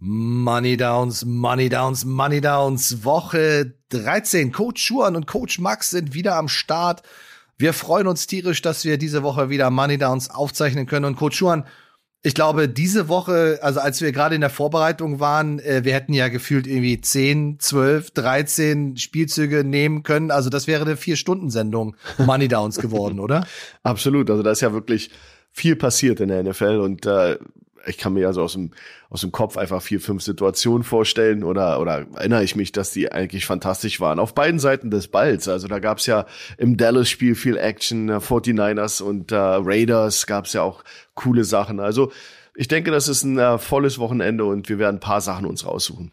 Money Downs, Money Downs, Money Downs. Woche 13. Coach Schuan und Coach Max sind wieder am Start. Wir freuen uns tierisch, dass wir diese Woche wieder Money Downs aufzeichnen können. Und Coach Schuan, ich glaube, diese Woche, also als wir gerade in der Vorbereitung waren, äh, wir hätten ja gefühlt irgendwie 10, 12, 13 Spielzüge nehmen können. Also das wäre eine Vier-Stunden-Sendung Money Downs geworden, oder? Absolut. Also da ist ja wirklich viel passiert in der NFL und äh, ich kann mir also aus dem, aus dem Kopf einfach vier, fünf Situationen vorstellen oder, oder erinnere ich mich, dass die eigentlich fantastisch waren. Auf beiden Seiten des Balls. Also da gab's ja im Dallas-Spiel viel Action, äh, 49ers und äh, Raiders gab's ja auch coole Sachen. Also ich denke, das ist ein äh, volles Wochenende und wir werden ein paar Sachen uns raussuchen.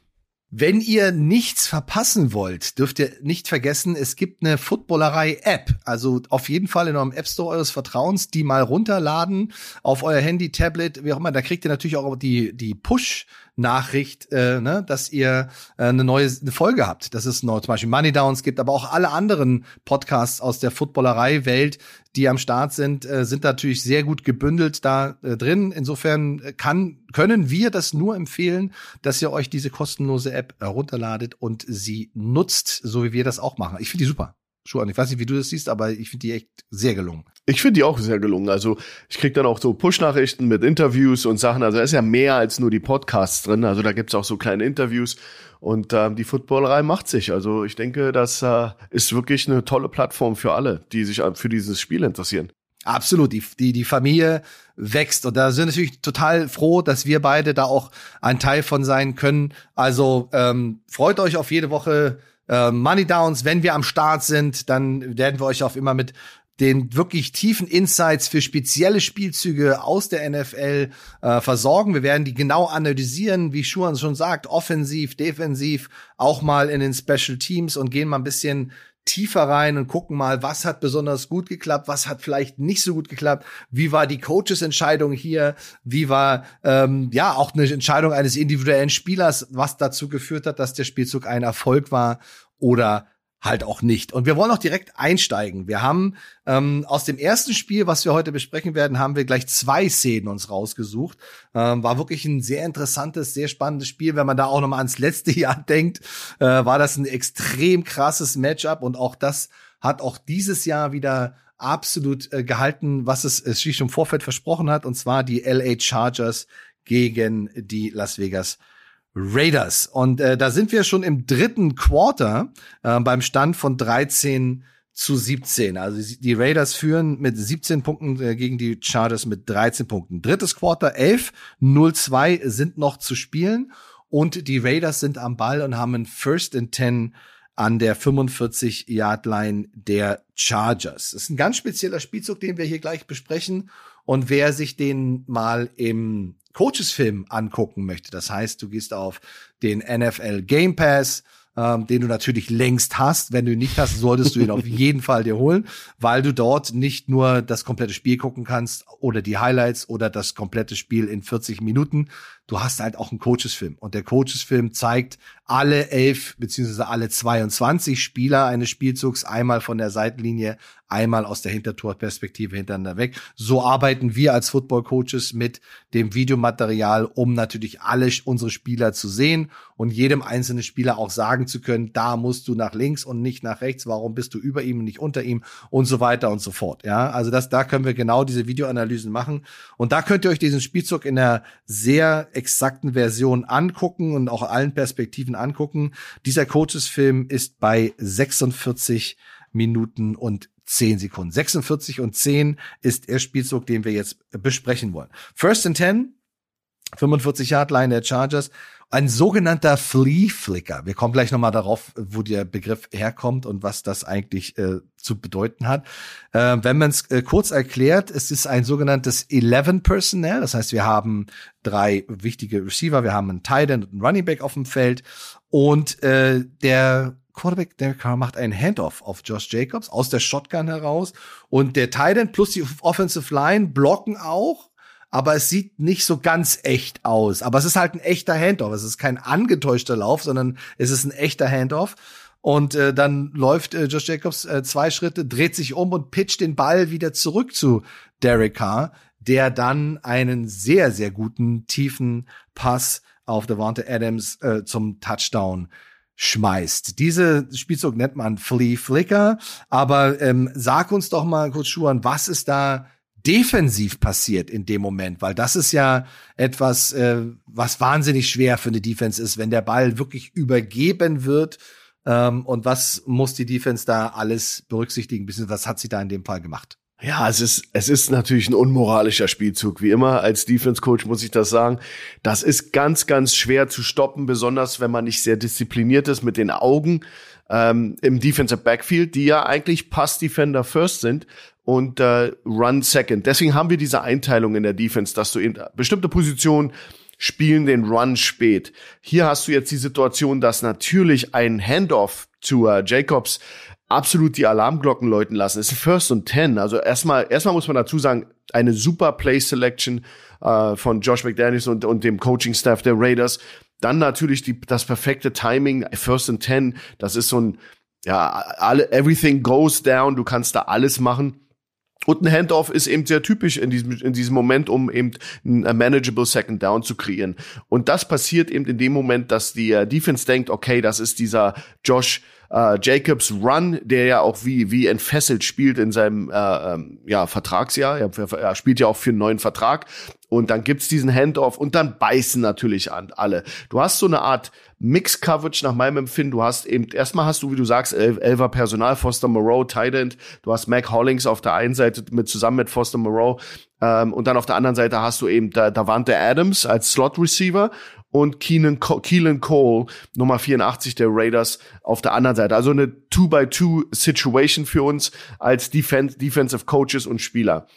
Wenn ihr nichts verpassen wollt, dürft ihr nicht vergessen, es gibt eine Footballerei-App. Also auf jeden Fall in eurem App Store eures Vertrauens, die mal runterladen auf euer Handy, Tablet, wie auch immer. Da kriegt ihr natürlich auch die, die Push- Nachricht, äh, ne, dass ihr äh, eine neue Folge habt. Dass es noch zum Beispiel Money Downs gibt, aber auch alle anderen Podcasts aus der Footballerei-Welt, die am Start sind, äh, sind natürlich sehr gut gebündelt da äh, drin. Insofern kann, können wir das nur empfehlen, dass ihr euch diese kostenlose App herunterladet und sie nutzt, so wie wir das auch machen. Ich finde die super. Schuhan. Ich weiß nicht, wie du das siehst, aber ich finde die echt sehr gelungen. Ich finde die auch sehr gelungen. Also ich krieg dann auch so Push-Nachrichten mit Interviews und Sachen. Also da ist ja mehr als nur die Podcasts drin. Also da gibt's auch so kleine Interviews. Und ähm, die Footballerei macht sich. Also ich denke, das äh, ist wirklich eine tolle Plattform für alle, die sich für dieses Spiel interessieren. Absolut, die, die, die Familie wächst und da sind wir natürlich total froh, dass wir beide da auch ein Teil von sein können. Also ähm, freut euch auf jede Woche äh, Money Downs. Wenn wir am Start sind, dann werden wir euch auch immer mit den wirklich tiefen Insights für spezielle Spielzüge aus der NFL äh, versorgen. Wir werden die genau analysieren, wie Schuhan schon sagt, offensiv, defensiv, auch mal in den Special Teams und gehen mal ein bisschen tiefer rein und gucken mal, was hat besonders gut geklappt, was hat vielleicht nicht so gut geklappt, wie war die Coaches-Entscheidung hier, wie war ähm, ja auch eine Entscheidung eines individuellen Spielers, was dazu geführt hat, dass der Spielzug ein Erfolg war oder halt auch nicht. Und wir wollen auch direkt einsteigen. Wir haben ähm, aus dem ersten Spiel, was wir heute besprechen werden, haben wir gleich zwei Szenen uns rausgesucht. Ähm, war wirklich ein sehr interessantes, sehr spannendes Spiel. Wenn man da auch noch mal ans letzte Jahr denkt, äh, war das ein extrem krasses Matchup und auch das hat auch dieses Jahr wieder absolut äh, gehalten, was es, es sich im Vorfeld versprochen hat, und zwar die LA Chargers gegen die Las Vegas Raiders. Und äh, da sind wir schon im dritten Quarter äh, beim Stand von 13 zu 17. Also die Raiders führen mit 17 Punkten äh, gegen die Chargers mit 13 Punkten. Drittes Quarter 11, 0-2 sind noch zu spielen und die Raiders sind am Ball und haben ein First and 10 an der 45-Yard-Line der Chargers. Das ist ein ganz spezieller Spielzug, den wir hier gleich besprechen. Und wer sich den mal im Coaches-Film angucken möchte, das heißt, du gehst auf den NFL Game Pass, ähm, den du natürlich längst hast. Wenn du ihn nicht hast, solltest du ihn auf jeden Fall dir holen, weil du dort nicht nur das komplette Spiel gucken kannst oder die Highlights oder das komplette Spiel in 40 Minuten. Du hast halt auch einen Coaches-Film. Und der Coaches-Film zeigt alle elf beziehungsweise alle 22 Spieler eines Spielzugs einmal von der Seitenlinie, einmal aus der Hintertorperspektive hintereinander weg. So arbeiten wir als Football Coaches mit dem Videomaterial, um natürlich alle unsere Spieler zu sehen und jedem einzelnen Spieler auch sagen zu können, da musst du nach links und nicht nach rechts, warum bist du über ihm und nicht unter ihm und so weiter und so fort. Ja, also das, da können wir genau diese Videoanalysen machen und da könnt ihr euch diesen Spielzug in einer sehr exakten Version angucken und auch allen Perspektiven angucken. Dieser Coaches-Film ist bei 46 Minuten und 10 Sekunden. 46 und 10 ist der Spielzug, den wir jetzt besprechen wollen. First and 10, 45 Yard Line der Chargers. Ein sogenannter Flea Flicker. Wir kommen gleich nochmal darauf, wo der Begriff herkommt und was das eigentlich äh, zu bedeuten hat. Äh, wenn man es äh, kurz erklärt, es ist ein sogenanntes 11 Personnel. Das heißt, wir haben drei wichtige Receiver, wir haben einen Tight End und einen Running Back auf dem Feld und äh, der Quarterback Derek Carr macht einen Handoff auf Josh Jacobs aus der Shotgun heraus und der Titan plus die Offensive Line blocken auch, aber es sieht nicht so ganz echt aus. Aber es ist halt ein echter Handoff. Es ist kein angetäuschter Lauf, sondern es ist ein echter Handoff. Und äh, dann läuft äh, Josh Jacobs äh, zwei Schritte, dreht sich um und pitcht den Ball wieder zurück zu Derek Carr, der dann einen sehr, sehr guten tiefen Pass auf Devonta Adams äh, zum Touchdown schmeißt. Diese Spielzug nennt man Flea Flicker, aber ähm, sag uns doch mal kurz, Schuhan, was ist da defensiv passiert in dem Moment, weil das ist ja etwas, äh, was wahnsinnig schwer für eine Defense ist, wenn der Ball wirklich übergeben wird. Ähm, und was muss die Defense da alles berücksichtigen? Bisschen, was hat sie da in dem Fall gemacht? Ja, es ist, es ist natürlich ein unmoralischer Spielzug. Wie immer, als Defense Coach muss ich das sagen. Das ist ganz, ganz schwer zu stoppen, besonders wenn man nicht sehr diszipliniert ist mit den Augen ähm, im Defensive Backfield, die ja eigentlich Pass Defender First sind und äh, Run Second. Deswegen haben wir diese Einteilung in der Defense, dass du in bestimmte Positionen spielen den Run spät. Hier hast du jetzt die Situation, dass natürlich ein Handoff zu äh, Jacobs absolut die Alarmglocken läuten lassen. Es ist First und Ten. Also erstmal, erstmal muss man dazu sagen, eine super Play Selection äh, von Josh McDaniels und, und dem Coaching Staff der Raiders. Dann natürlich die, das perfekte Timing, First and Ten. Das ist so ein, ja, alle, everything goes down. Du kannst da alles machen. Und ein Handoff ist eben sehr typisch in diesem, in diesem Moment, um eben ein manageable Second Down zu kreieren. Und das passiert eben in dem Moment, dass die Defense denkt, okay, das ist dieser Josh äh, Jacobs Run, der ja auch wie, wie entfesselt spielt in seinem äh, ähm, ja, Vertragsjahr. Er, spielt ja auch für einen neuen Vertrag. Und dann gibt's diesen Handoff und dann beißen natürlich an alle. Du hast so eine Art Mix-Coverage nach meinem Empfinden. Du hast eben, erstmal hast du, wie du sagst, El Elva Personal, Foster Moreau, Tight. Du hast Mac Hollings auf der einen Seite mit zusammen mit Foster Moreau. Ähm, und dann auf der anderen Seite hast du eben da, Davante Adams als Slot Receiver und Keenan, Keelan Cole, Nummer 84 der Raiders, auf der anderen Seite. Also eine Two-by-Two-Situation für uns als Defen Defensive Coaches und Spieler.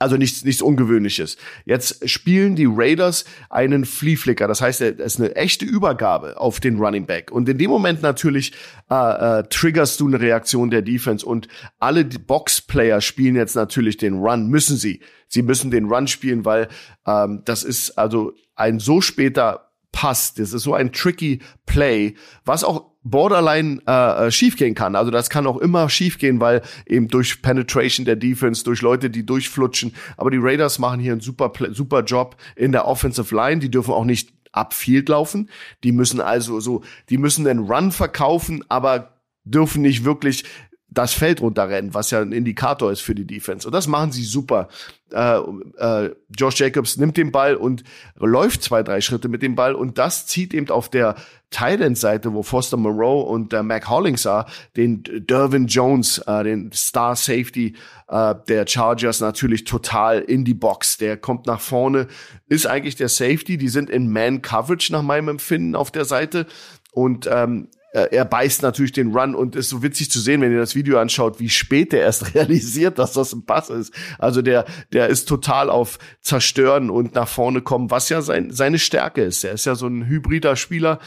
Also nichts, nichts Ungewöhnliches. Jetzt spielen die Raiders einen Flea Flicker. Das heißt, es ist eine echte Übergabe auf den Running Back. Und in dem Moment natürlich äh, äh, triggerst du eine Reaktion der Defense. Und alle Box-Player spielen jetzt natürlich den Run. Müssen sie. Sie müssen den Run spielen, weil ähm, das ist also ein so später Pass. Das ist so ein tricky Play, was auch borderline äh, äh, schiefgehen kann. Also das kann auch immer schiefgehen, weil eben durch Penetration der Defense, durch Leute, die durchflutschen. Aber die Raiders machen hier einen super, super Job in der Offensive Line. Die dürfen auch nicht upfield laufen. Die müssen also so, die müssen den Run verkaufen, aber dürfen nicht wirklich das Feld runterrennen, was ja ein Indikator ist für die Defense. Und das machen sie super. Äh, äh, Josh Jacobs nimmt den Ball und läuft zwei, drei Schritte mit dem Ball und das zieht eben auf der Thailand-Seite, wo Foster Moreau und äh, Mac Hollings sah, den Dervin Jones, äh, den Star Safety äh, der Chargers natürlich total in die Box. Der kommt nach vorne, ist eigentlich der Safety. Die sind in Man-Coverage nach meinem Empfinden auf der Seite. Und ähm, äh, er beißt natürlich den Run und ist so witzig zu sehen, wenn ihr das Video anschaut, wie spät er erst realisiert, dass das ein Pass ist. Also der, der ist total auf Zerstören und nach vorne kommen, was ja sein, seine Stärke ist. Er ist ja so ein hybrider Spieler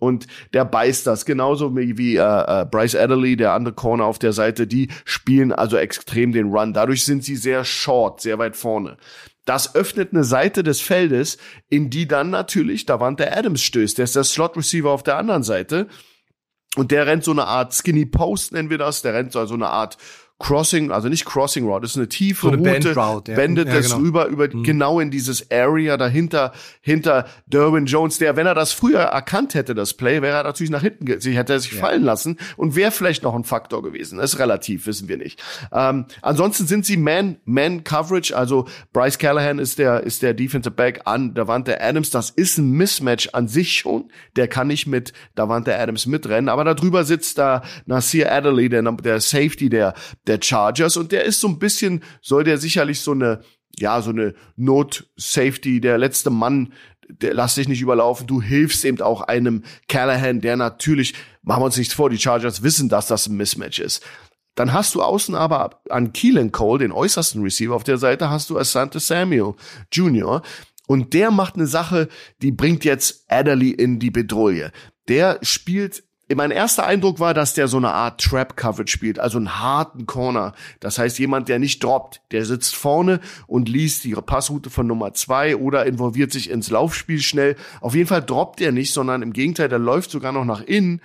und der beißt das. Genauso wie, wie äh, äh, Bryce Adderley, der andere Corner auf der Seite, die spielen also extrem den Run. Dadurch sind sie sehr short, sehr weit vorne. Das öffnet eine Seite des Feldes, in die dann natürlich Davante Adams stößt. Der ist der Slot Receiver auf der anderen Seite. Und der rennt so eine Art Skinny Post, nennen wir das. Der rennt so eine Art Crossing, also nicht Crossing Route, das ist eine tiefe so eine Route, Route, ja. bendet ja, das genau. rüber über mhm. genau in dieses Area dahinter hinter Derwin Jones, der wenn er das früher erkannt hätte das Play, wäre er natürlich nach hinten, sich hätte er sich ja. fallen lassen und wäre vielleicht noch ein Faktor gewesen. Das ist relativ, wissen wir nicht. Ähm, ansonsten sind sie Man Man Coverage, also Bryce Callahan ist der ist der Defensive Back an Davante Adams, das ist ein Mismatch an sich schon, der kann nicht mit Davante Adams mitrennen, aber darüber sitzt da Nasir Adderley, der der Safety der der Chargers und der ist so ein bisschen, soll der sicherlich so eine, ja, so eine Not-Safety, der letzte Mann, der lass dich nicht überlaufen, du hilfst eben auch einem Callahan, der natürlich, machen wir uns nichts vor, die Chargers wissen, dass das ein Mismatch ist. Dann hast du außen aber an Keelan Cole, den äußersten Receiver auf der Seite, hast du Asante Samuel Jr., und der macht eine Sache, die bringt jetzt Adderley in die Bedrohung. Der spielt mein erster Eindruck war, dass der so eine Art Trap Coverage spielt, also einen harten Corner. Das heißt, jemand, der nicht droppt, der sitzt vorne und liest die Passroute von Nummer zwei oder involviert sich ins Laufspiel schnell. Auf jeden Fall droppt er nicht, sondern im Gegenteil, der läuft sogar noch nach innen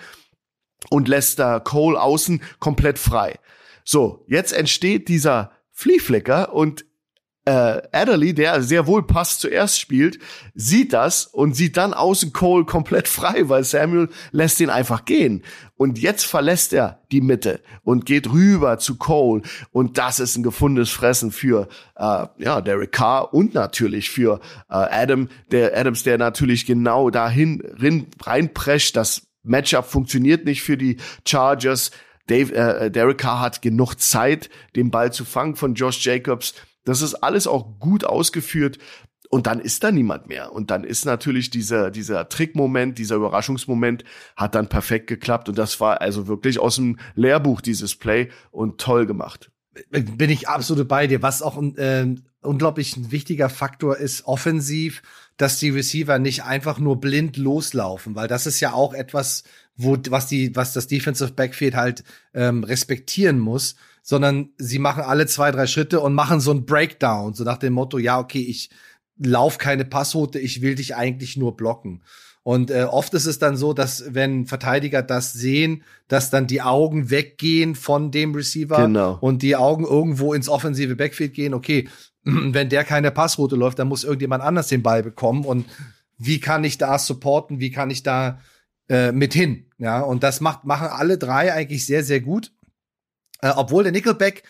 und lässt da Cole außen komplett frei. So, jetzt entsteht dieser Flea Flicker und äh, Adderley, der sehr wohl Pass zuerst spielt, sieht das und sieht dann außen Cole komplett frei, weil Samuel lässt ihn einfach gehen. Und jetzt verlässt er die Mitte und geht rüber zu Cole. Und das ist ein gefundenes Fressen für äh, ja, Derek Carr und natürlich für äh, Adam, der Adams, der natürlich genau dahin reinprescht. Das Matchup funktioniert nicht für die Chargers. Dave, äh, Derek Carr hat genug Zeit, den Ball zu fangen von Josh Jacobs das ist alles auch gut ausgeführt. Und dann ist da niemand mehr. Und dann ist natürlich dieser, dieser Trickmoment, dieser Überraschungsmoment hat dann perfekt geklappt. Und das war also wirklich aus dem Lehrbuch dieses Play und toll gemacht. Bin ich absolut bei dir. Was auch ein äh, unglaublich ein wichtiger Faktor ist, offensiv, dass die Receiver nicht einfach nur blind loslaufen, weil das ist ja auch etwas, wo, was die, was das Defensive Backfield halt ähm, respektieren muss sondern sie machen alle zwei, drei Schritte und machen so ein Breakdown, so nach dem Motto, ja, okay, ich lauf keine Passroute, ich will dich eigentlich nur blocken. Und äh, oft ist es dann so, dass wenn Verteidiger das sehen, dass dann die Augen weggehen von dem Receiver genau. und die Augen irgendwo ins offensive Backfield gehen. Okay, wenn der keine Passroute läuft, dann muss irgendjemand anders den Ball bekommen. Und wie kann ich da supporten? Wie kann ich da äh, mit hin? Ja, und das macht machen alle drei eigentlich sehr sehr gut. Äh, obwohl der Nickelback,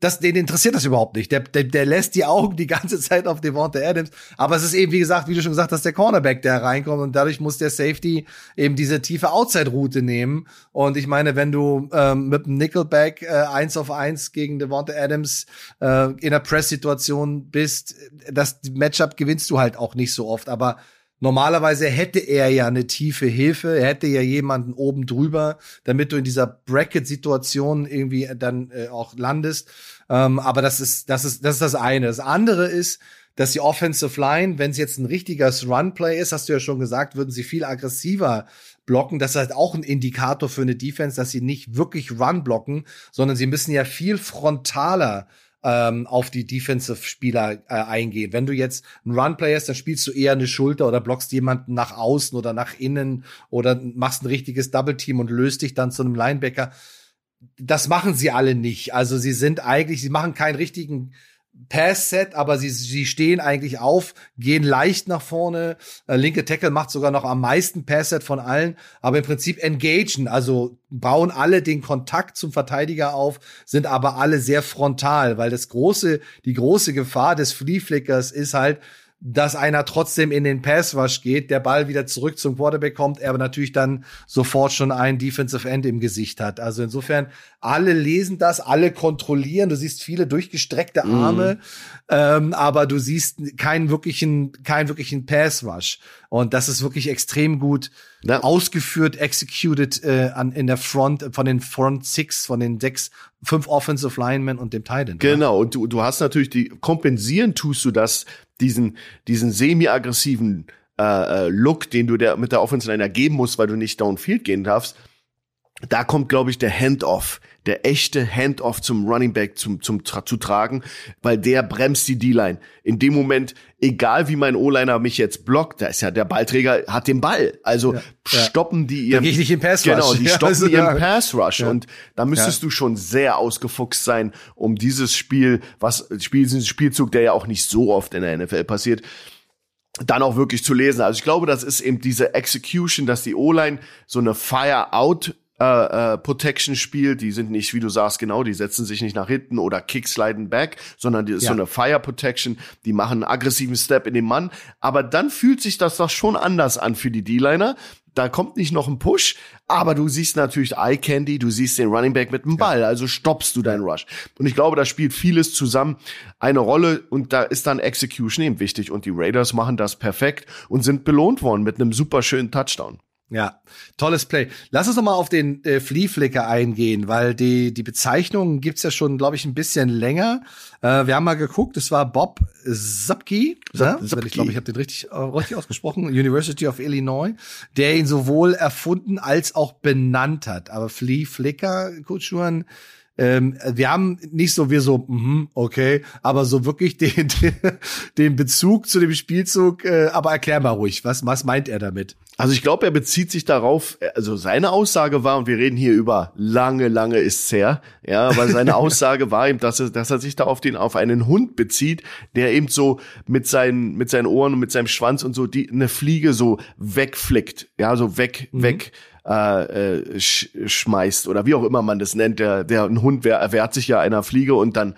das, den interessiert das überhaupt nicht. Der, der, der lässt die Augen die ganze Zeit auf Devonta Adams. Aber es ist eben, wie gesagt, wie du schon gesagt hast, der Cornerback, der reinkommt und dadurch muss der Safety eben diese tiefe Outside-Route nehmen. Und ich meine, wenn du ähm, mit dem Nickelback äh, eins auf eins gegen Devonta Adams äh, in einer Press-Situation bist, das Matchup gewinnst du halt auch nicht so oft. Aber Normalerweise hätte er ja eine tiefe Hilfe, er hätte ja jemanden oben drüber, damit du in dieser Bracket-Situation irgendwie dann äh, auch landest. Ähm, aber das ist, das ist, das ist das eine. Das andere ist, dass die Offensive Line, wenn es jetzt ein richtiges Run-Play ist, hast du ja schon gesagt, würden sie viel aggressiver blocken. Das ist halt auch ein Indikator für eine Defense, dass sie nicht wirklich Run blocken, sondern sie müssen ja viel frontaler ähm, auf die Defensive-Spieler äh, eingehen. Wenn du jetzt ein Run-Player hast, dann spielst du eher eine Schulter oder blockst jemanden nach außen oder nach innen oder machst ein richtiges Double-Team und löst dich dann zu einem Linebacker. Das machen sie alle nicht. Also sie sind eigentlich, sie machen keinen richtigen Pass-Set, aber sie, sie stehen eigentlich auf, gehen leicht nach vorne. Äh, linke Tackle macht sogar noch am meisten Pass-Set von allen, aber im Prinzip engagen, also bauen alle den Kontakt zum Verteidiger auf, sind aber alle sehr frontal, weil das große, die große Gefahr des Flea Flickers ist halt, dass einer trotzdem in den Pass Rush geht, der Ball wieder zurück zum Quarterback kommt, er aber natürlich dann sofort schon ein Defensive End im Gesicht hat. Also insofern, alle lesen das, alle kontrollieren. Du siehst viele durchgestreckte mhm. Arme, mm. ähm, aber du siehst keinen wirklichen, keinen wirklichen Pass Rush. Und das ist wirklich extrem gut ja. ausgeführt, executed äh, an, in der Front, von den Front Six, von den sechs, fünf Offensive Linemen und dem Titan. Genau, ja? und du, du hast natürlich die, kompensieren tust du das diesen, diesen semi-aggressiven äh, äh, Look, den du der, mit der Offensive Line ergeben musst, weil du nicht downfield gehen darfst, da kommt, glaube ich, der Handoff, der echte Handoff zum Running Back zum, zum, zu tragen, weil der bremst die D-Line. In dem Moment, egal wie mein O-Liner mich jetzt blockt, da ist ja der Ballträger hat den Ball. Also ja, stoppen die ihren, da ich nicht im Pass Rush. Genau, die stoppen also, ihren. Pass Rush. Ja. Und da müsstest du schon sehr ausgefuchst sein, um dieses Spiel, was, Spiel, diesen Spielzug, der ja auch nicht so oft in der NFL passiert, dann auch wirklich zu lesen. Also ich glaube, das ist eben diese Execution, dass die O-Line so eine Fire-Out äh, äh, Protection spielt. Die sind nicht, wie du sagst, genau, die setzen sich nicht nach hinten oder kicksliden back, sondern die ist ja. so eine Fire Protection. Die machen einen aggressiven Step in den Mann. Aber dann fühlt sich das doch schon anders an für die D-Liner. Da kommt nicht noch ein Push, aber du siehst natürlich Eye Candy, du siehst den Running Back mit dem Ball, also stoppst du deinen Rush. Und ich glaube, da spielt vieles zusammen eine Rolle und da ist dann Execution eben wichtig und die Raiders machen das perfekt und sind belohnt worden mit einem super schönen Touchdown. Ja, tolles Play. Lass uns noch mal auf den äh, Flea Flicker eingehen, weil die die Bezeichnung gibt's ja schon, glaube ich, ein bisschen länger. Äh, wir haben mal geguckt, es war Bob Zapke, ja? ich glaube, ich habe den richtig, äh, richtig ausgesprochen, University of Illinois, der ihn sowohl erfunden als auch benannt hat. Aber Flea Flicker, Kutschuan, ähm, wir haben nicht so wir so, mm, okay, aber so wirklich den, den Bezug zu dem Spielzug, äh, aber erklär mal ruhig, was, was meint er damit? Also ich glaube, er bezieht sich darauf, also seine Aussage war, und wir reden hier über lange, lange ist's her, ja, weil seine Aussage war eben, dass er, dass er sich da auf den, auf einen Hund bezieht, der eben so mit seinen, mit seinen Ohren und mit seinem Schwanz und so die, eine Fliege so wegflickt, ja, so weg, mhm. weg, äh, äh, sch schmeißt oder wie auch immer man das nennt. Der, der ein Hund wehr, wehrt sich ja einer Fliege und dann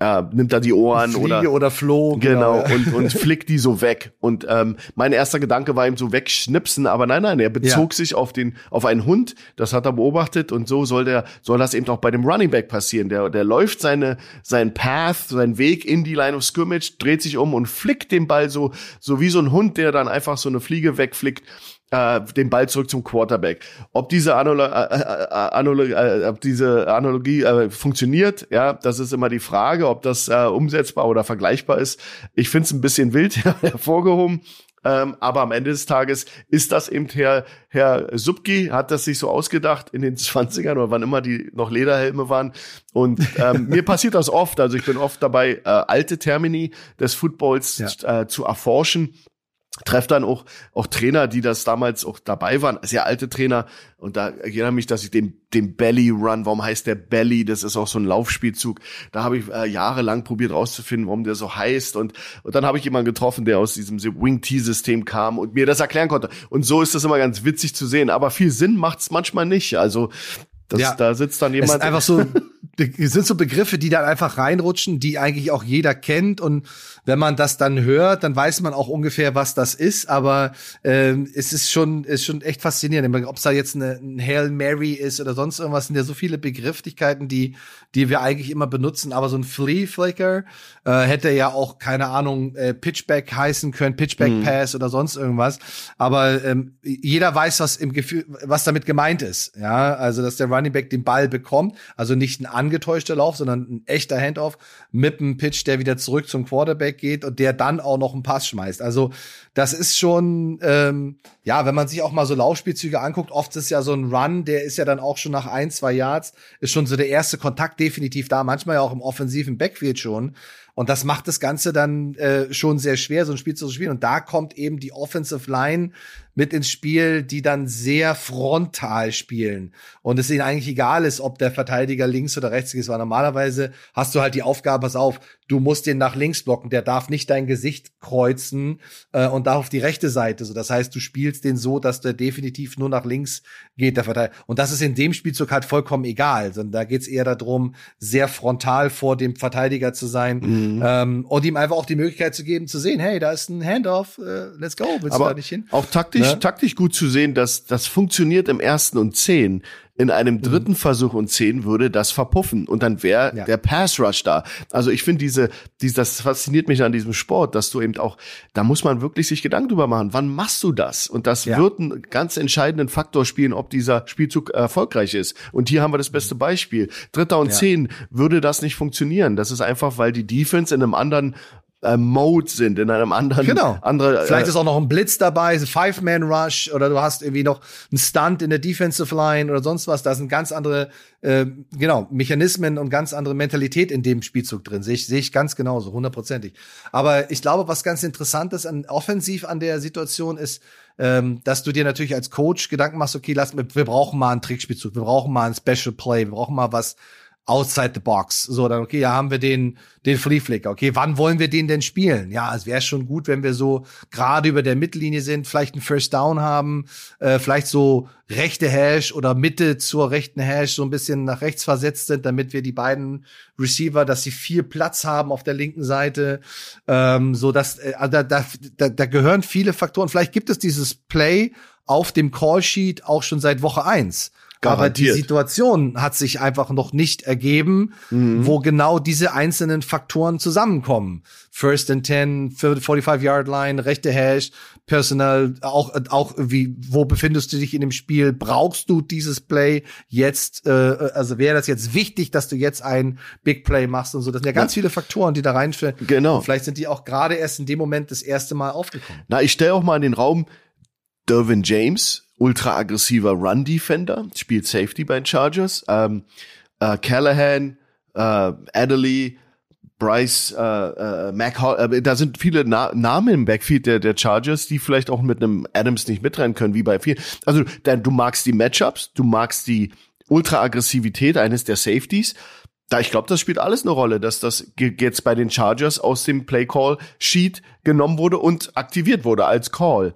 äh, nimmt er die Ohren Fliege oder oder Floh genau, genau. und und flickt die so weg. Und ähm, mein erster Gedanke war ihm so wegschnipsen aber nein nein er bezog ja. sich auf den auf einen Hund. Das hat er beobachtet und so soll der soll das eben auch bei dem Running Back passieren. Der der läuft seine sein Path seinen Weg in die Line of scrimmage dreht sich um und flickt den Ball so so wie so ein Hund der dann einfach so eine Fliege wegflickt äh, den Ball zurück zum Quarterback. Ob diese, Analo äh, äh, äh, ob diese Analogie äh, funktioniert, ja, das ist immer die Frage, ob das äh, umsetzbar oder vergleichbar ist. Ich finde es ein bisschen wild hervorgehoben. Ähm, aber am Ende des Tages ist das eben Herr, Herr Subki, hat das sich so ausgedacht in den 20ern oder wann immer die noch Lederhelme waren. Und ähm, mir passiert das oft. Also ich bin oft dabei, äh, alte Termini des Footballs ja. äh, zu erforschen treffe dann auch, auch Trainer, die das damals auch dabei waren, sehr alte Trainer. Und da erinnere mich, dass ich den, den Belly Run, warum heißt der Belly? Das ist auch so ein Laufspielzug. Da habe ich äh, jahrelang probiert rauszufinden, warum der so heißt. Und, und dann habe ich jemanden getroffen, der aus diesem Wing-T-System kam und mir das erklären konnte. Und so ist das immer ganz witzig zu sehen. Aber viel Sinn macht's manchmal nicht. Also das, ja. da sitzt dann jemand. Es ist einfach so, sind so Begriffe, die dann einfach reinrutschen, die eigentlich auch jeder kennt und wenn man das dann hört, dann weiß man auch ungefähr, was das ist. Aber ähm, es ist schon, ist schon echt faszinierend. Ob es da jetzt eine, ein Hail Mary ist oder sonst irgendwas, sind ja so viele Begrifflichkeiten, die, die wir eigentlich immer benutzen. Aber so ein Flea Flicker äh, hätte ja auch, keine Ahnung, äh, Pitchback heißen können, Pitchback mhm. Pass oder sonst irgendwas. Aber ähm, jeder weiß, was im Gefühl, was damit gemeint ist. Ja, also dass der Running Back den Ball bekommt, also nicht ein angetäuschter Lauf, sondern ein echter Handoff mit einem Pitch, der wieder zurück zum Quarterback geht und der dann auch noch einen Pass schmeißt. Also das ist schon, ähm, ja, wenn man sich auch mal so Laufspielzüge anguckt, oft ist ja so ein Run, der ist ja dann auch schon nach ein, zwei Yards, ist schon so der erste Kontakt definitiv da, manchmal ja auch im offensiven Backfield schon. Und das macht das Ganze dann äh, schon sehr schwer, so ein Spiel zu spielen. Und da kommt eben die Offensive Line mit ins Spiel, die dann sehr frontal spielen. Und es ihnen eigentlich egal ist, ob der Verteidiger links oder rechts ist, weil normalerweise hast du halt die Aufgabe, pass auf, du musst den nach links blocken, der darf nicht dein Gesicht kreuzen äh, und darf auf die rechte Seite. So, das heißt, du spielst den so, dass der definitiv nur nach links geht, der Verteidiger. Und das ist in dem Spielzug halt vollkommen egal, sondern da geht's eher darum, sehr frontal vor dem Verteidiger zu sein mhm. ähm, und ihm einfach auch die Möglichkeit zu geben, zu sehen, hey, da ist ein Handoff, äh, let's go, willst Aber du da nicht hin? Auch taktisch, ne? taktisch gut zu sehen, dass das funktioniert im ersten und zehn. In einem mhm. dritten mhm. Versuch und zehn würde das verpuffen und dann wäre ja. der Pass Rush da. Also ich finde diese, diese, das fasziniert mich an diesem Sport, dass du eben auch, da muss man wirklich sich Gedanken drüber machen. Wann machst du das? Und das ja. wird einen ganz entscheidenden Faktor spielen, ob dieser Spielzug erfolgreich ist. Und hier haben wir das beste Beispiel. Dritter und ja. zehn würde das nicht funktionieren. Das ist einfach, weil die Defense in einem anderen äh, Mode sind, in einem anderen. Genau. Andere, Vielleicht äh, ist auch noch ein Blitz dabei, Five-Man-Rush oder du hast irgendwie noch einen Stunt in der Defensive Line oder sonst was. Da sind ganz andere, äh, genau, Mechanismen und ganz andere Mentalität in dem Spielzug drin. Sehe ich, sehe ich ganz genauso, hundertprozentig. Aber ich glaube, was ganz interessant ist an offensiv an der Situation ist, ähm, dass du dir natürlich als Coach Gedanken machst, okay, lass, wir brauchen mal einen Trickspielzug, wir brauchen mal ein Special Play, wir brauchen mal was, outside the box. So, dann, okay, ja, haben wir den, den Flea Flicker. Okay, wann wollen wir den denn spielen? Ja, es wäre schon gut, wenn wir so gerade über der Mittellinie sind, vielleicht einen First Down haben, äh, vielleicht so rechte Hash oder Mitte zur rechten Hash so ein bisschen nach rechts versetzt sind, damit wir die beiden Receiver, dass sie viel Platz haben auf der linken Seite. Ähm, so dass äh, da, da, da, da gehören viele Faktoren. Vielleicht gibt es dieses Play auf dem Callsheet auch schon seit Woche eins Garantiert. Aber die Situation hat sich einfach noch nicht ergeben, mhm. wo genau diese einzelnen Faktoren zusammenkommen. First and 10, 45 Yard Line, rechte Hash, Personal, auch, auch wie, wo befindest du dich in dem Spiel? Brauchst du dieses Play jetzt? Äh, also wäre das jetzt wichtig, dass du jetzt ein Big Play machst und so? Das sind ja ganz ja. viele Faktoren, die da reinführen. Genau. Und vielleicht sind die auch gerade erst in dem Moment das erste Mal aufgekommen. Na, ich stelle auch mal in den Raum, Dervin James ultra aggressiver Run-Defender, spielt Safety bei den Chargers. Ähm, äh, Callahan, äh, Adderley, Bryce, äh, äh, Mac, äh, da sind viele Na Namen im Backfield der, der Chargers, die vielleicht auch mit einem Adams nicht mitrennen können, wie bei vielen. Also denn du magst die Matchups, du magst die Ultra-Aggressivität eines der Safeties. Da ich glaube, das spielt alles eine Rolle, dass das jetzt bei den Chargers aus dem Play Call Sheet genommen wurde und aktiviert wurde als Call.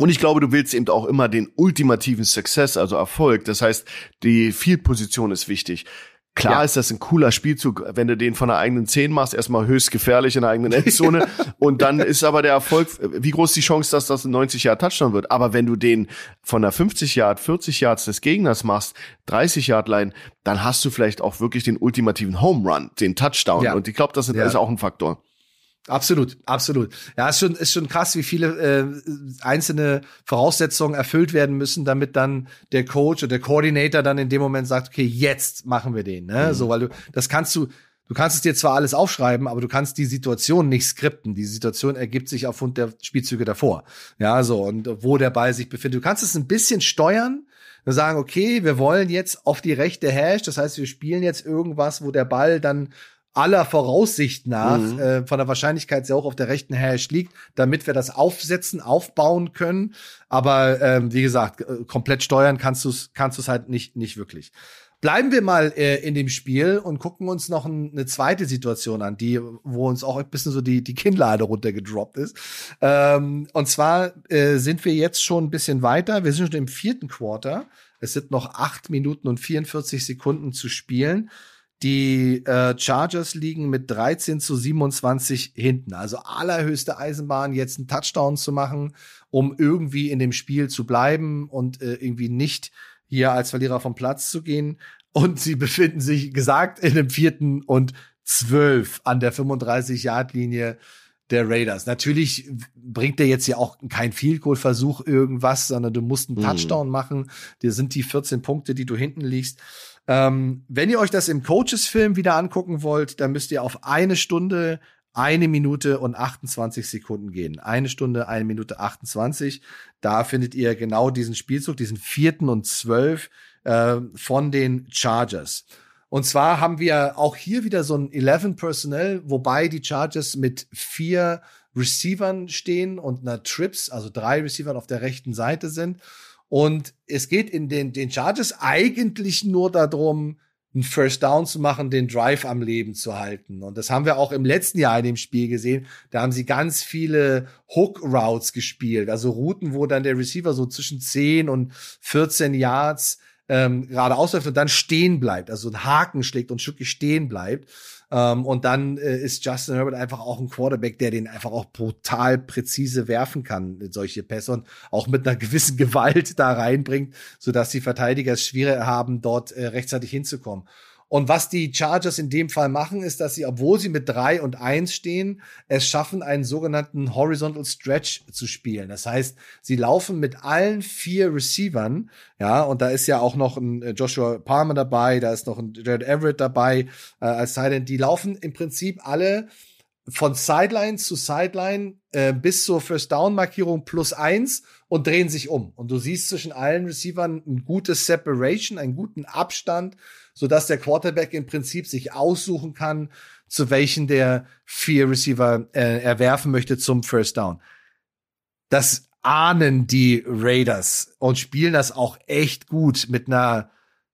Und ich glaube, du willst eben auch immer den ultimativen Success, also Erfolg. Das heißt, die Field-Position ist wichtig. Klar ja. ist das ein cooler Spielzug, wenn du den von der eigenen 10 machst, erstmal höchst gefährlich in der eigenen Endzone. und dann ist aber der Erfolg, wie groß die Chance, dass das ein 90 Yard Touchdown wird. Aber wenn du den von der 50 Yard, 40 Yards des Gegners machst, 30 Yard Line, dann hast du vielleicht auch wirklich den ultimativen Home Run, den Touchdown. Ja. Und ich glaube, das ist ja. auch ein Faktor. Absolut, absolut. Ja, ist schon, ist schon krass, wie viele äh, einzelne Voraussetzungen erfüllt werden müssen, damit dann der Coach oder der Coordinator dann in dem Moment sagt, okay, jetzt machen wir den. Ne? Mhm. So, weil du, das kannst du, du kannst es dir zwar alles aufschreiben, aber du kannst die Situation nicht skripten. Die Situation ergibt sich aufgrund der Spielzüge davor. Ja, so, und wo der Ball sich befindet. Du kannst es ein bisschen steuern, wir sagen, okay, wir wollen jetzt auf die rechte Hash, das heißt, wir spielen jetzt irgendwas, wo der Ball dann aller Voraussicht nach mhm. äh, von der Wahrscheinlichkeit sehr hoch auf der rechten Hash liegt, damit wir das aufsetzen, aufbauen können. Aber ähm, wie gesagt, äh, komplett steuern kannst du es kannst du's halt nicht nicht wirklich. Bleiben wir mal äh, in dem Spiel und gucken uns noch ein, eine zweite Situation an, die, wo uns auch ein bisschen so die, die Kinnlade runtergedroppt ist. Ähm, und zwar äh, sind wir jetzt schon ein bisschen weiter. Wir sind schon im vierten Quarter. Es sind noch acht Minuten und 44 Sekunden zu spielen. Die äh, Chargers liegen mit 13 zu 27 hinten. Also allerhöchste Eisenbahn, jetzt einen Touchdown zu machen, um irgendwie in dem Spiel zu bleiben und äh, irgendwie nicht hier als Verlierer vom Platz zu gehen. Und sie befinden sich, gesagt, in dem vierten und zwölf an der 35-Yard-Linie der Raiders. Natürlich bringt der jetzt ja auch kein Field Goal Versuch irgendwas, sondern du musst einen mhm. Touchdown mhm. machen. Dir sind die 14 Punkte, die du hinten liegst. Ähm, wenn ihr euch das im Coaches-Film wieder angucken wollt, dann müsst ihr auf eine Stunde, eine Minute und 28 Sekunden gehen. Eine Stunde, eine Minute 28. Da findet ihr genau diesen Spielzug, diesen vierten und zwölf äh, von den Chargers. Und zwar haben wir auch hier wieder so ein 11 Personnel, wobei die Chargers mit vier Receivern stehen und einer Trips, also drei Receivern auf der rechten Seite sind. Und es geht in den, den Charges eigentlich nur darum, einen First Down zu machen, den Drive am Leben zu halten. Und das haben wir auch im letzten Jahr in dem Spiel gesehen. Da haben sie ganz viele Hook Routes gespielt, also Routen, wo dann der Receiver so zwischen 10 und 14 Yards ähm, gerade ausläuft und dann stehen bleibt, also einen Haken schlägt und wirklich stehen bleibt. Ähm, und dann äh, ist Justin Herbert einfach auch ein Quarterback, der den einfach auch brutal präzise werfen kann, solche Pässe und auch mit einer gewissen Gewalt da reinbringt, sodass die Verteidiger es schwieriger haben, dort äh, rechtzeitig hinzukommen. Und was die Chargers in dem Fall machen, ist, dass sie, obwohl sie mit drei und eins stehen, es schaffen, einen sogenannten Horizontal Stretch zu spielen. Das heißt, sie laufen mit allen vier Receivern, ja, und da ist ja auch noch ein äh, Joshua Palmer dabei, da ist noch ein Jared Everett dabei äh, als Silent. Die laufen im Prinzip alle von Sideline zu Sideline äh, bis zur First Down Markierung plus eins und drehen sich um. Und du siehst zwischen allen Receivern ein gutes Separation, einen guten Abstand, sodass der Quarterback im Prinzip sich aussuchen kann, zu welchen der vier Receiver äh, er werfen möchte zum First Down. Das ahnen die Raiders und spielen das auch echt gut mit einer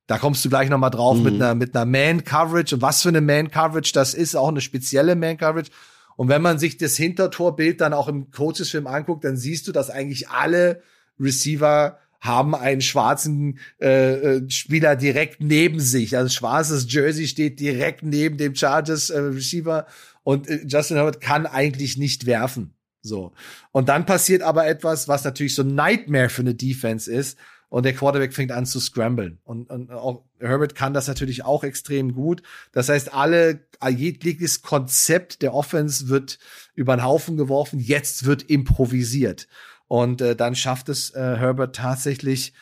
da kommst du gleich noch mal drauf mhm. mit einer mit einer Man Coverage und was für eine Man Coverage das ist, auch eine spezielle Man Coverage. Und wenn man sich das Hintertorbild dann auch im Coaches Film anguckt, dann siehst du, dass eigentlich alle Receiver haben einen schwarzen äh, äh, Spieler direkt neben sich. Also schwarzes Jersey steht direkt neben dem Chargers äh, Receiver und äh, Justin Herbert kann eigentlich nicht werfen. So. Und dann passiert aber etwas, was natürlich so ein Nightmare für eine Defense ist. Und der Quarterback fängt an zu scramblen. Und, und auch Herbert kann das natürlich auch extrem gut. Das heißt, alle, jegliches Konzept der Offense wird über den Haufen geworfen. Jetzt wird improvisiert. Und äh, dann schafft es äh, Herbert tatsächlich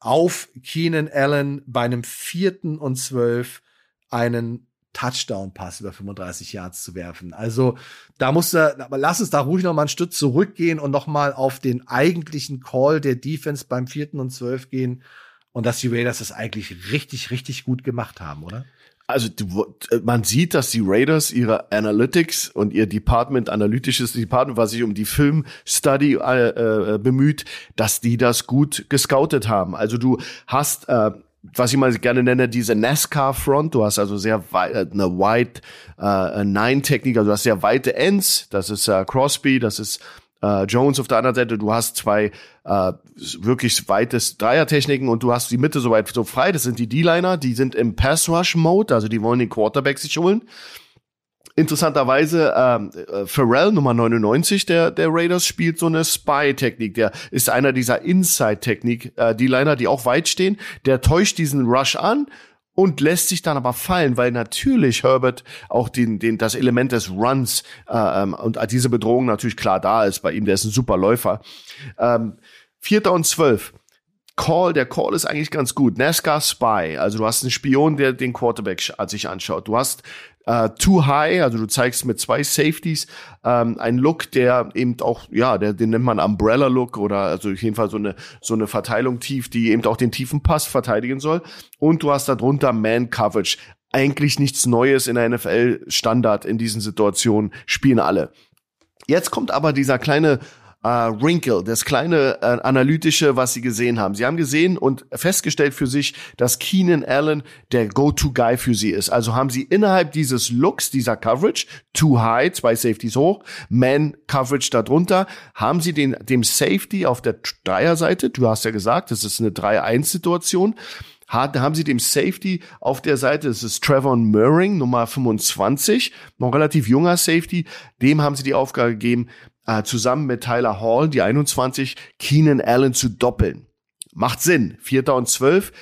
auf Keenan Allen bei einem vierten und zwölf einen Touchdown-Pass über 35 Yards zu werfen. Also da muss er, aber lass uns da ruhig noch mal ein Stück zurückgehen und noch mal auf den eigentlichen Call der Defense beim vierten und zwölf gehen und dass die Raiders das eigentlich richtig, richtig gut gemacht haben, oder? Also du, man sieht, dass die Raiders ihre Analytics und ihr Department, analytisches Department, was sich um die Film-Study äh, äh, bemüht, dass die das gut gescoutet haben. Also du hast äh, was ich mal gerne nenne, diese NASCAR-Front. Du hast also sehr weit, äh, eine Wide äh, Nine-Technik, also du hast sehr weite Ends. Das ist äh, Crosby, das ist äh, Jones auf der anderen Seite. Du hast zwei äh, wirklich weites Dreier-Techniken und du hast die Mitte so weit so frei. Das sind die D-Liner, die sind im Pass-Rush-Mode, also die wollen den Quarterback sich holen. Interessanterweise, ähm, äh, Pharrell, Nummer 99 der, der Raiders, spielt so eine Spy-Technik. Der ist einer dieser Inside-Technik, äh, die Liner, die auch weit stehen. Der täuscht diesen Rush an und lässt sich dann aber fallen, weil natürlich Herbert auch den, den, das Element des Runs äh, ähm, und diese Bedrohung natürlich klar da ist bei ihm. Der ist ein super Läufer. Ähm, Vierter und zwölf. Call, der Call ist eigentlich ganz gut. NASCAR Spy, also du hast einen Spion, der den Quarterback sich anschaut. Du hast äh, Too High, also du zeigst mit zwei Safeties ähm, einen Look, der eben auch, ja, der, den nennt man Umbrella Look oder also auf jeden Fall so eine so eine Verteilung tief, die eben auch den tiefen Pass verteidigen soll. Und du hast darunter Man Coverage. Eigentlich nichts Neues in der NFL Standard in diesen Situationen spielen alle. Jetzt kommt aber dieser kleine äh, Wrinkle, das kleine äh, analytische, was sie gesehen haben. Sie haben gesehen und festgestellt für sich, dass Keenan Allen der Go-to-Guy für sie ist. Also haben sie innerhalb dieses Looks, dieser Coverage, too high, zwei Safeties hoch, Man Coverage darunter, haben sie den, dem Safety auf der Dreierseite, du hast ja gesagt, das ist eine 3-1-Situation, haben sie dem Safety auf der Seite, das ist Trevor Murring, Nummer 25, noch relativ junger Safety, dem haben sie die Aufgabe gegeben, äh, zusammen mit Tyler Hall, die 21, Keenan Allen zu doppeln. Macht Sinn. Vierter und zwölf.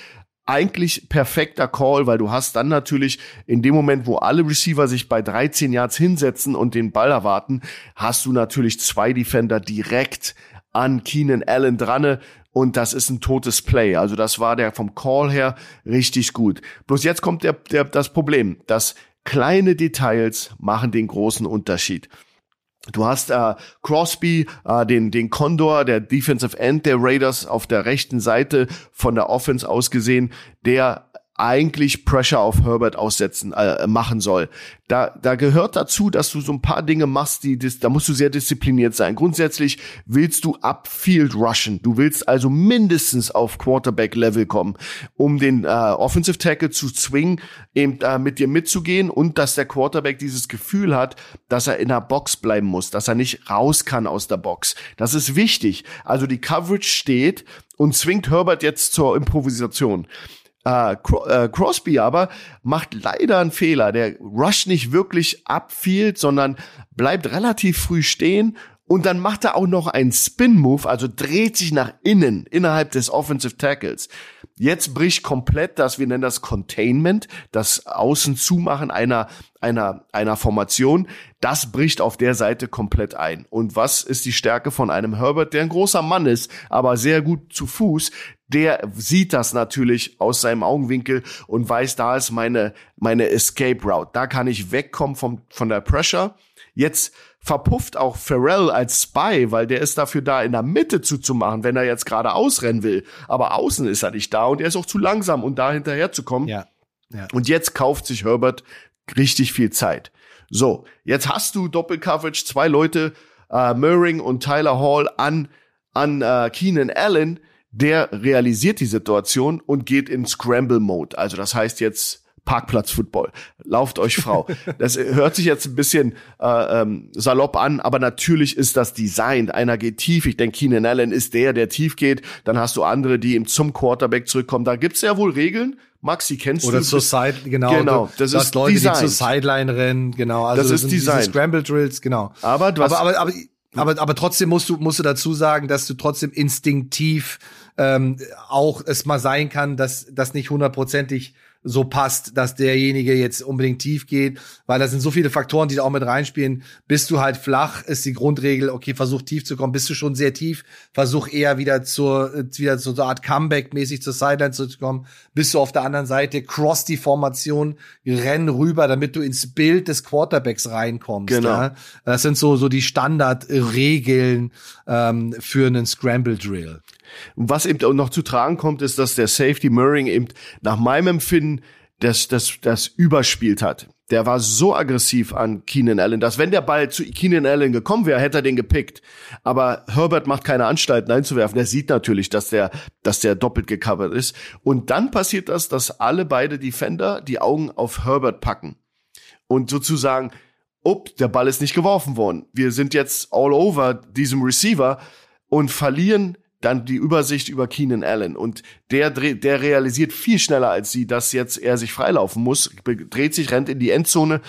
Eigentlich perfekter Call, weil du hast dann natürlich in dem Moment, wo alle Receiver sich bei 13 Yards hinsetzen und den Ball erwarten, hast du natürlich zwei Defender direkt an Keenan Allen dran und das ist ein totes Play. Also das war der vom Call her richtig gut. Bloß jetzt kommt der, der, das Problem, dass kleine Details machen den großen Unterschied. Du hast äh, Crosby, äh, den, den Condor, der Defensive End der Raiders auf der rechten Seite von der Offense aus gesehen, der eigentlich Pressure auf Herbert aussetzen äh, machen soll. Da, da gehört dazu, dass du so ein paar Dinge machst, die da musst du sehr diszipliniert sein. Grundsätzlich willst du upfield rushen. Du willst also mindestens auf Quarterback Level kommen, um den äh, Offensive Tackle zu zwingen, eben äh, mit dir mitzugehen und dass der Quarterback dieses Gefühl hat, dass er in der Box bleiben muss, dass er nicht raus kann aus der Box. Das ist wichtig. Also die Coverage steht und zwingt Herbert jetzt zur Improvisation. Äh, äh, Crosby aber macht leider einen Fehler. Der rusht nicht wirklich upfield, sondern bleibt relativ früh stehen und dann macht er auch noch einen Spin-Move, also dreht sich nach innen, innerhalb des Offensive Tackles. Jetzt bricht komplett das, wir nennen das Containment, das Außen zumachen einer, einer, einer Formation. Das bricht auf der Seite komplett ein. Und was ist die Stärke von einem Herbert, der ein großer Mann ist, aber sehr gut zu Fuß? Der sieht das natürlich aus seinem Augenwinkel und weiß, da ist meine, meine Escape Route. Da kann ich wegkommen vom, von der Pressure. Jetzt verpufft auch Pharrell als Spy, weil der ist dafür da, in der Mitte zuzumachen, wenn er jetzt gerade ausrennen will. Aber außen ist er nicht da und er ist auch zu langsam, um da hinterher zu kommen. Ja. ja. Und jetzt kauft sich Herbert richtig viel Zeit. So, jetzt hast du Doppelcoverage, zwei Leute, äh, Murring und Tyler Hall an, an äh, Keenan Allen. Der realisiert die Situation und geht in Scramble-Mode. Also das heißt jetzt Parkplatz-Football. Lauft euch Frau. Das hört sich jetzt ein bisschen äh, ähm, salopp an, aber natürlich ist das Design. Einer geht tief. Ich denke, Keenan Allen ist der, der tief geht. Dann hast du andere, die ihm zum Quarterback zurückkommen. Da gibt's ja wohl Regeln. Maxi, kennst Oder du? Oder zur Side, genau. Genau, das, das ist Leute, Design. die zur Sideline rennen, genau. Also das, das ist Design. Scramble Drills, genau. Aber du hast aber, aber, aber, aber, aber trotzdem musst du, musst du dazu sagen, dass du trotzdem instinktiv ähm, auch es mal sein kann, dass das nicht hundertprozentig so passt, dass derjenige jetzt unbedingt tief geht, weil da sind so viele Faktoren, die da auch mit reinspielen. Bist du halt flach, ist die Grundregel, okay, versuch tief zu kommen. Bist du schon sehr tief, versuch eher wieder zur, wieder zu so einer Art Comeback-mäßig zur Sideline zu kommen. Bist du auf der anderen Seite, cross die Formation, renn rüber, damit du ins Bild des Quarterbacks reinkommst. Genau. Ja? Das sind so, so die Standardregeln ähm, für einen Scramble Drill. Und was eben auch noch zu tragen kommt, ist, dass der Safety Murring eben nach meinem Empfinden das, das, das überspielt hat. Der war so aggressiv an Keenan Allen, dass wenn der Ball zu Keenan Allen gekommen wäre, hätte er den gepickt. Aber Herbert macht keine Anstalten einzuwerfen. Der sieht natürlich, dass der, dass der doppelt gecovert ist. Und dann passiert das, dass alle beide Defender die Augen auf Herbert packen. Und sozusagen, up, der Ball ist nicht geworfen worden. Wir sind jetzt all over diesem Receiver und verlieren dann die Übersicht über Keenan Allen und der der realisiert viel schneller als sie, dass jetzt er sich freilaufen muss, dreht sich, rennt in die Endzone.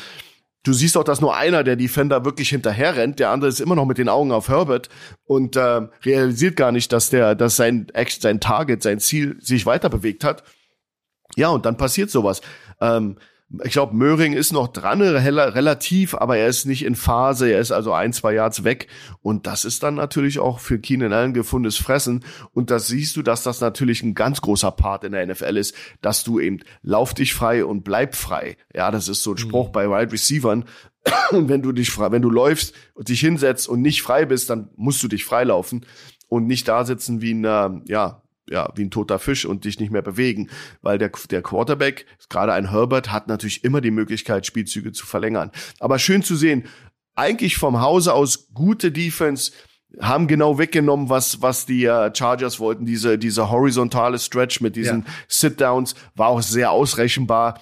Du siehst auch, dass nur einer der Defender wirklich hinterher rennt, der andere ist immer noch mit den Augen auf Herbert und äh, realisiert gar nicht, dass der, dass sein sein Target, sein Ziel sich weiter bewegt hat. Ja, und dann passiert sowas. Ähm, ich glaube, Möhring ist noch dran, relativ, aber er ist nicht in Phase. Er ist also ein, zwei Yards weg. Und das ist dann natürlich auch für Keenan Allen gefundenes Fressen. Und das siehst du, dass das natürlich ein ganz großer Part in der NFL ist, dass du eben lauf dich frei und bleib frei. Ja, das ist so ein Spruch mhm. bei Wide Receivern. Und wenn du dich frei, wenn du läufst und dich hinsetzt und nicht frei bist, dann musst du dich freilaufen und nicht da sitzen wie ein, ja, ja, wie ein toter Fisch und dich nicht mehr bewegen, weil der, der Quarterback, gerade ein Herbert, hat natürlich immer die Möglichkeit, Spielzüge zu verlängern. Aber schön zu sehen, eigentlich vom Hause aus gute Defense, haben genau weggenommen, was was die uh, Chargers wollten. Diese diese horizontale Stretch mit diesen ja. Sit-Downs war auch sehr ausrechenbar.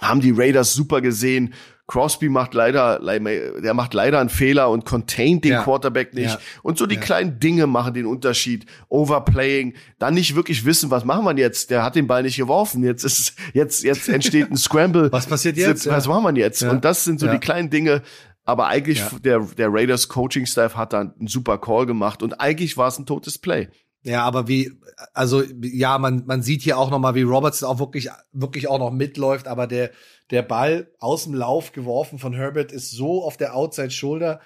Haben die Raiders super gesehen Crosby macht leider, der macht leider einen Fehler und containt den ja. Quarterback nicht. Ja. Und so die ja. kleinen Dinge machen den Unterschied. Overplaying, dann nicht wirklich wissen, was machen wir jetzt? Der hat den Ball nicht geworfen. Jetzt ist, jetzt, jetzt entsteht ein Scramble. was passiert jetzt? Was machen wir jetzt? Und das sind so die kleinen Dinge. Aber eigentlich, der, der Raiders Coaching Staff hat da einen super Call gemacht und eigentlich war es ein totes Play. Ja, aber wie, also ja, man, man sieht hier auch noch mal, wie Robertson auch wirklich, wirklich auch noch mitläuft, aber der, der Ball aus dem Lauf geworfen von Herbert ist so auf der Outside Shoulder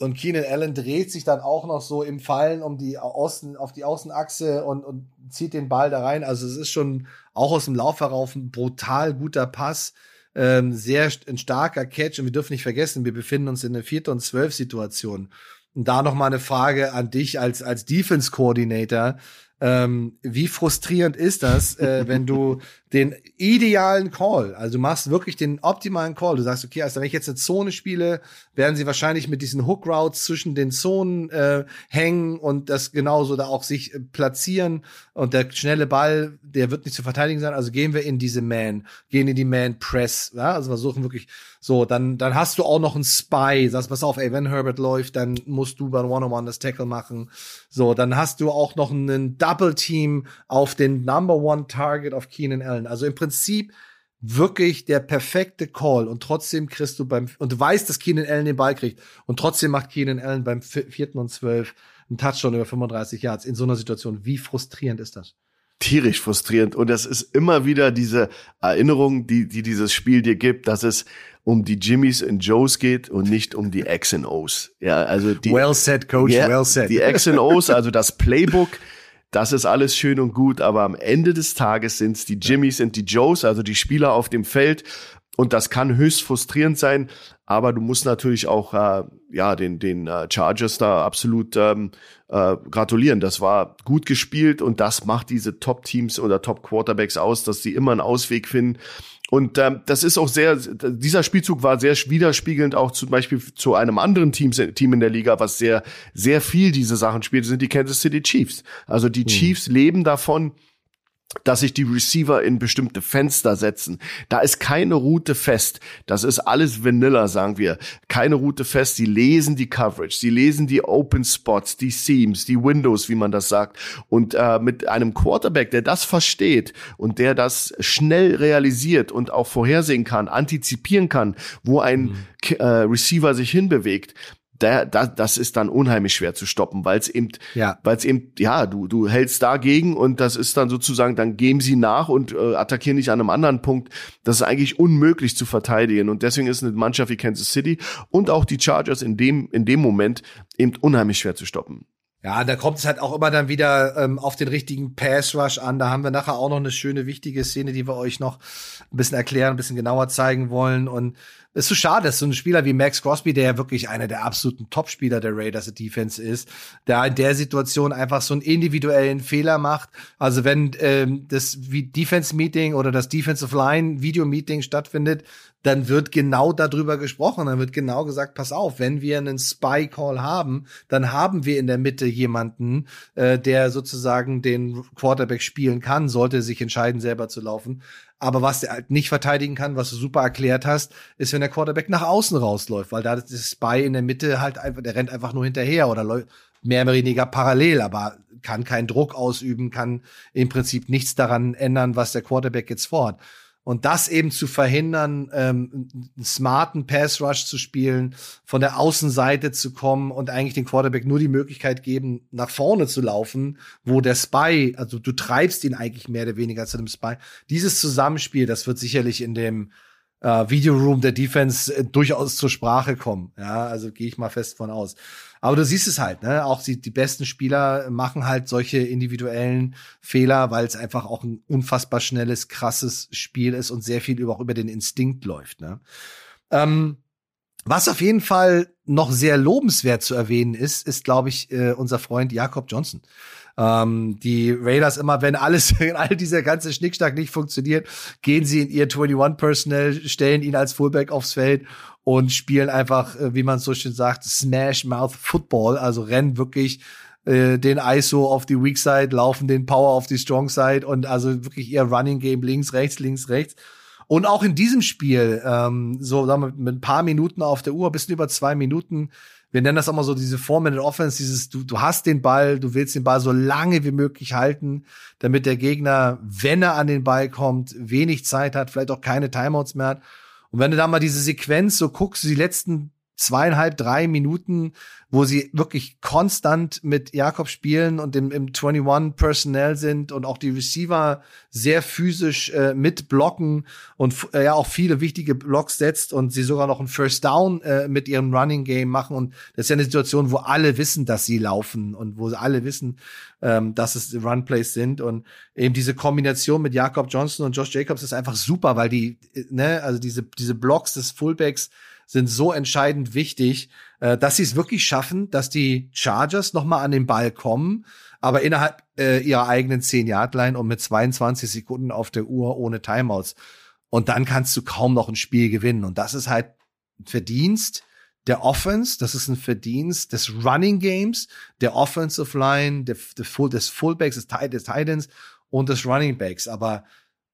und Keenan Allen dreht sich dann auch noch so im Fallen um die Außen, auf die Außenachse und, und zieht den Ball da rein. Also es ist schon auch aus dem Lauf herauf ein brutal guter Pass. Ähm, sehr ein starker Catch und wir dürfen nicht vergessen, wir befinden uns in der vierten und zwölf Situation. Und da noch mal eine Frage an dich als als Defense Coordinator. Ähm, wie frustrierend ist das, äh, wenn du den idealen Call, also du machst wirklich den optimalen Call. Du sagst, okay, also wenn ich jetzt eine Zone spiele, werden sie wahrscheinlich mit diesen Hook Routes zwischen den Zonen äh, hängen und das genauso da auch sich äh, platzieren und der schnelle Ball, der wird nicht zu verteidigen sein. Also gehen wir in diese Man, gehen in die Man Press, ja? also versuchen wirklich so, dann, dann hast du auch noch einen Spy. Sagst, pass auf, ey, wenn Herbert läuft, dann musst du beim One-on-One das Tackle machen. So, dann hast du auch noch einen Double Team auf den Number One Target auf Keenan Allen. Also im Prinzip wirklich der perfekte Call und trotzdem kriegst du beim, und du weißt, dass Keenan Allen den Ball kriegt und trotzdem macht Keenan Allen beim vierten und zwölf einen Touchdown über 35 Yards in so einer Situation. Wie frustrierend ist das? tierisch frustrierend. Und das ist immer wieder diese Erinnerung, die, die dieses Spiel dir gibt, dass es um die Jimmys und Joes geht und nicht um die X und O's. Ja, also die. Well said, Coach, yeah, well said. Die X und O's, also das Playbook, das ist alles schön und gut, aber am Ende des Tages sind es die Jimmys und die Joes, also die Spieler auf dem Feld. Und das kann höchst frustrierend sein, aber du musst natürlich auch äh, ja den den äh, Chargers da absolut ähm, äh, gratulieren. Das war gut gespielt und das macht diese Top Teams oder Top Quarterbacks aus, dass sie immer einen Ausweg finden. Und ähm, das ist auch sehr, dieser Spielzug war sehr widerspiegelnd auch zum Beispiel zu einem anderen Team, Team in der Liga, was sehr, sehr viel diese Sachen spielt, sind die Kansas City Chiefs. Also die hm. Chiefs leben davon, dass sich die Receiver in bestimmte Fenster setzen. Da ist keine Route fest. Das ist alles Vanilla, sagen wir. Keine Route fest. Sie lesen die Coverage, sie lesen die Open Spots, die Seams, die Windows, wie man das sagt. Und äh, mit einem Quarterback, der das versteht und der das schnell realisiert und auch vorhersehen kann, antizipieren kann, wo ein mhm. äh, Receiver sich hinbewegt, da, da, das ist dann unheimlich schwer zu stoppen, weil es eben, ja. weil es eben, ja, du, du hältst dagegen und das ist dann sozusagen, dann geben sie nach und äh, attackieren dich an einem anderen Punkt. Das ist eigentlich unmöglich zu verteidigen und deswegen ist eine Mannschaft wie Kansas City und auch die Chargers in dem, in dem Moment eben unheimlich schwer zu stoppen. Ja, da kommt es halt auch immer dann wieder ähm, auf den richtigen Pass Rush an. Da haben wir nachher auch noch eine schöne, wichtige Szene, die wir euch noch ein bisschen erklären, ein bisschen genauer zeigen wollen. Und es ist so schade, dass so ein Spieler wie Max Crosby, der ja wirklich einer der absoluten Top-Spieler der Raiders Defense ist, der in der Situation einfach so einen individuellen Fehler macht. Also wenn ähm, das Defense-Meeting oder das Defensive Line-Video-Meeting stattfindet, dann wird genau darüber gesprochen. Dann wird genau gesagt, pass auf, wenn wir einen Spy-Call haben, dann haben wir in der Mitte jemanden, äh, der sozusagen den Quarterback spielen kann, sollte sich entscheiden, selber zu laufen. Aber was der halt nicht verteidigen kann, was du super erklärt hast, ist, wenn der Quarterback nach außen rausläuft, weil da ist Spy in der Mitte halt einfach, der rennt einfach nur hinterher oder mehr oder weniger parallel, aber kann keinen Druck ausüben, kann im Prinzip nichts daran ändern, was der Quarterback jetzt fordert. Und das eben zu verhindern, ähm, einen smarten Pass Rush zu spielen, von der Außenseite zu kommen und eigentlich den Quarterback nur die Möglichkeit geben, nach vorne zu laufen, wo der Spy, also du treibst ihn eigentlich mehr oder weniger zu dem Spy. Dieses Zusammenspiel, das wird sicherlich in dem äh, Videoroom der Defense äh, durchaus zur Sprache kommen. Ja, also gehe ich mal fest von aus. Aber du siehst es halt, ne? Auch die, die besten Spieler machen halt solche individuellen Fehler, weil es einfach auch ein unfassbar schnelles, krasses Spiel ist und sehr viel über, auch über den Instinkt läuft. Ne? Ähm, was auf jeden Fall noch sehr lobenswert zu erwähnen ist, ist, glaube ich, äh, unser Freund Jakob Johnson. Ähm, die Raiders immer, wenn alles, all dieser ganze Schnickschnack nicht funktioniert, gehen sie in ihr 21 Personnel, stellen ihn als Fullback aufs Feld und spielen einfach, äh, wie man so schön sagt, Smash Mouth Football, also rennen wirklich äh, den ISO auf die Weak Side, laufen den Power auf die Strong Side und also wirklich ihr Running Game links, rechts, links, rechts. Und auch in diesem Spiel, ähm, so sagen wir, mit ein paar Minuten auf der Uhr, bisschen über zwei Minuten, wir nennen das auch mal so diese Four-Minute-Offense, dieses, du, du hast den Ball, du willst den Ball so lange wie möglich halten, damit der Gegner, wenn er an den Ball kommt, wenig Zeit hat, vielleicht auch keine Timeouts mehr hat. Und wenn du da mal diese Sequenz so guckst, die letzten zweieinhalb, drei Minuten, wo sie wirklich konstant mit Jakob spielen und im, im 21 Personnel sind und auch die Receiver sehr physisch äh, mitblocken und äh, ja auch viele wichtige Blocks setzt und sie sogar noch ein First Down äh, mit ihrem Running Game machen. Und das ist ja eine Situation, wo alle wissen, dass sie laufen und wo alle wissen, ähm, dass es Run Plays sind. Und eben diese Kombination mit Jakob Johnson und Josh Jacobs ist einfach super, weil die, äh, ne, also diese, diese Blocks des Fullbacks sind so entscheidend wichtig, äh, dass sie es wirklich schaffen, dass die Chargers noch mal an den Ball kommen, aber innerhalb äh, ihrer eigenen 10-Yard-Line und mit 22 Sekunden auf der Uhr ohne Timeouts. Und dann kannst du kaum noch ein Spiel gewinnen. Und das ist halt ein Verdienst der Offense, das ist ein Verdienst des Running Games, der Offensive Line, der, der Full, des Fullbacks, des, des Titans und des Running Backs. Aber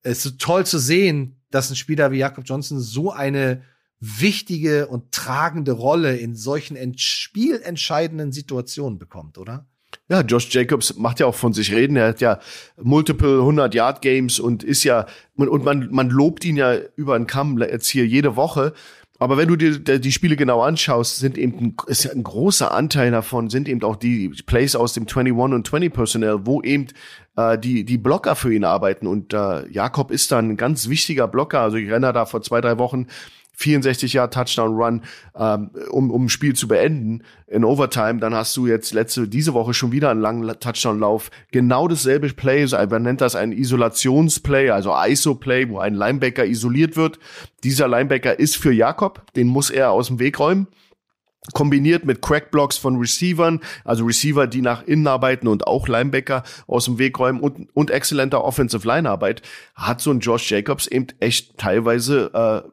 es ist toll zu sehen, dass ein Spieler wie Jakob Johnson so eine wichtige und tragende Rolle in solchen spielentscheidenden Situationen bekommt, oder? Ja, Josh Jacobs macht ja auch von sich reden. Er hat ja multiple 100 Yard Games und ist ja und man man lobt ihn ja über den Kamm jetzt hier jede Woche. Aber wenn du dir die Spiele genau anschaust, sind eben ist ja ein großer Anteil davon sind eben auch die Plays aus dem 21 und 20 Personnel, wo eben äh, die die Blocker für ihn arbeiten und äh, Jakob ist dann ein ganz wichtiger Blocker. Also ich renne da vor zwei drei Wochen 64 Jahre Touchdown Run, ähm, um, um ein Spiel zu beenden in Overtime, dann hast du jetzt letzte, diese Woche schon wieder einen langen Touchdown-Lauf. Genau dasselbe Play, man nennt das ein Isolationsplay, also ISO-Play, wo ein Linebacker isoliert wird. Dieser Linebacker ist für Jakob, den muss er aus dem Weg räumen kombiniert mit Crackblocks von Receivern, also Receiver, die nach innen arbeiten und auch Linebacker aus dem Weg räumen und, und exzellenter Offensive Line Arbeit, hat so ein Josh Jacobs eben echt teilweise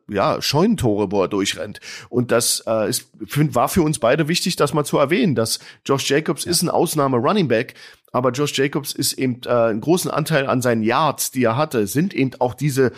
äh, ja Scheunentore, wo er durchrennt. Und das äh, ist, war für uns beide wichtig, das mal zu erwähnen, dass Josh Jacobs ja. ist ein Ausnahme Running Back, aber Josh Jacobs ist eben äh, einen großen Anteil an seinen Yards, die er hatte, sind eben auch diese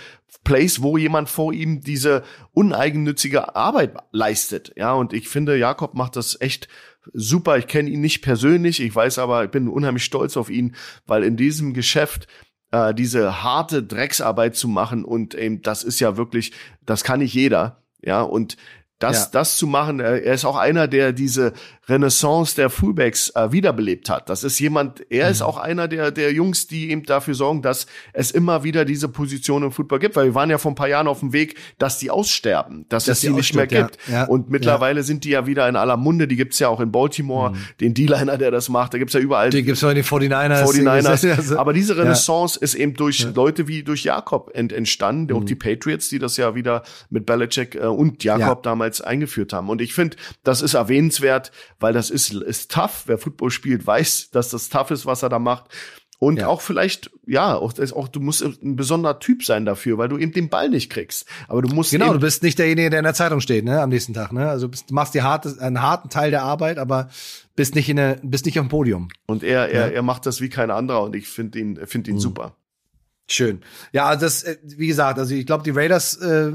Plays, wo jemand vor ihm diese uneigennützige Arbeit leistet. Ja, und ich finde, Jakob macht das echt super. Ich kenne ihn nicht persönlich, ich weiß aber, ich bin unheimlich stolz auf ihn, weil in diesem Geschäft äh, diese harte Drecksarbeit zu machen und eben das ist ja wirklich, das kann nicht jeder. Ja, und das, ja. das zu machen, er ist auch einer, der diese Renaissance der Fullbacks äh, wiederbelebt hat. Das ist jemand, er mhm. ist auch einer der, der Jungs, die eben dafür sorgen, dass es immer wieder diese Position im Football gibt, weil wir waren ja vor ein paar Jahren auf dem Weg, dass die aussterben, dass, dass es die nicht mehr gibt. Ja. Und mittlerweile ja. sind die ja wieder in aller Munde, die gibt's ja auch in Baltimore, mhm. den D-Liner, der das macht, da gibt's ja überall. Die gibt's auch in den 49ers. 49ers. Aber diese Renaissance ist eben durch Leute wie durch Jakob ent entstanden mhm. und die Patriots, die das ja wieder mit Belichick äh, und Jakob damals eingeführt haben. Und ich finde, das ist erwähnenswert, weil das ist, ist tough. Wer Football spielt, weiß, dass das tough ist, was er da macht. Und ja. auch vielleicht, ja, auch, auch, du musst ein besonderer Typ sein dafür, weil du eben den Ball nicht kriegst. Aber du musst. Genau, du bist nicht derjenige, der in der Zeitung steht, ne, am nächsten Tag, ne? Also bist, du machst die harte, einen harten Teil der Arbeit, aber bist nicht in der, bist nicht auf dem Podium. Und er, er, ja. er macht das wie kein anderer und ich finde ihn, finde ihn mhm. super. Schön. Ja, also das, äh, wie gesagt, also ich glaube, die Raiders äh,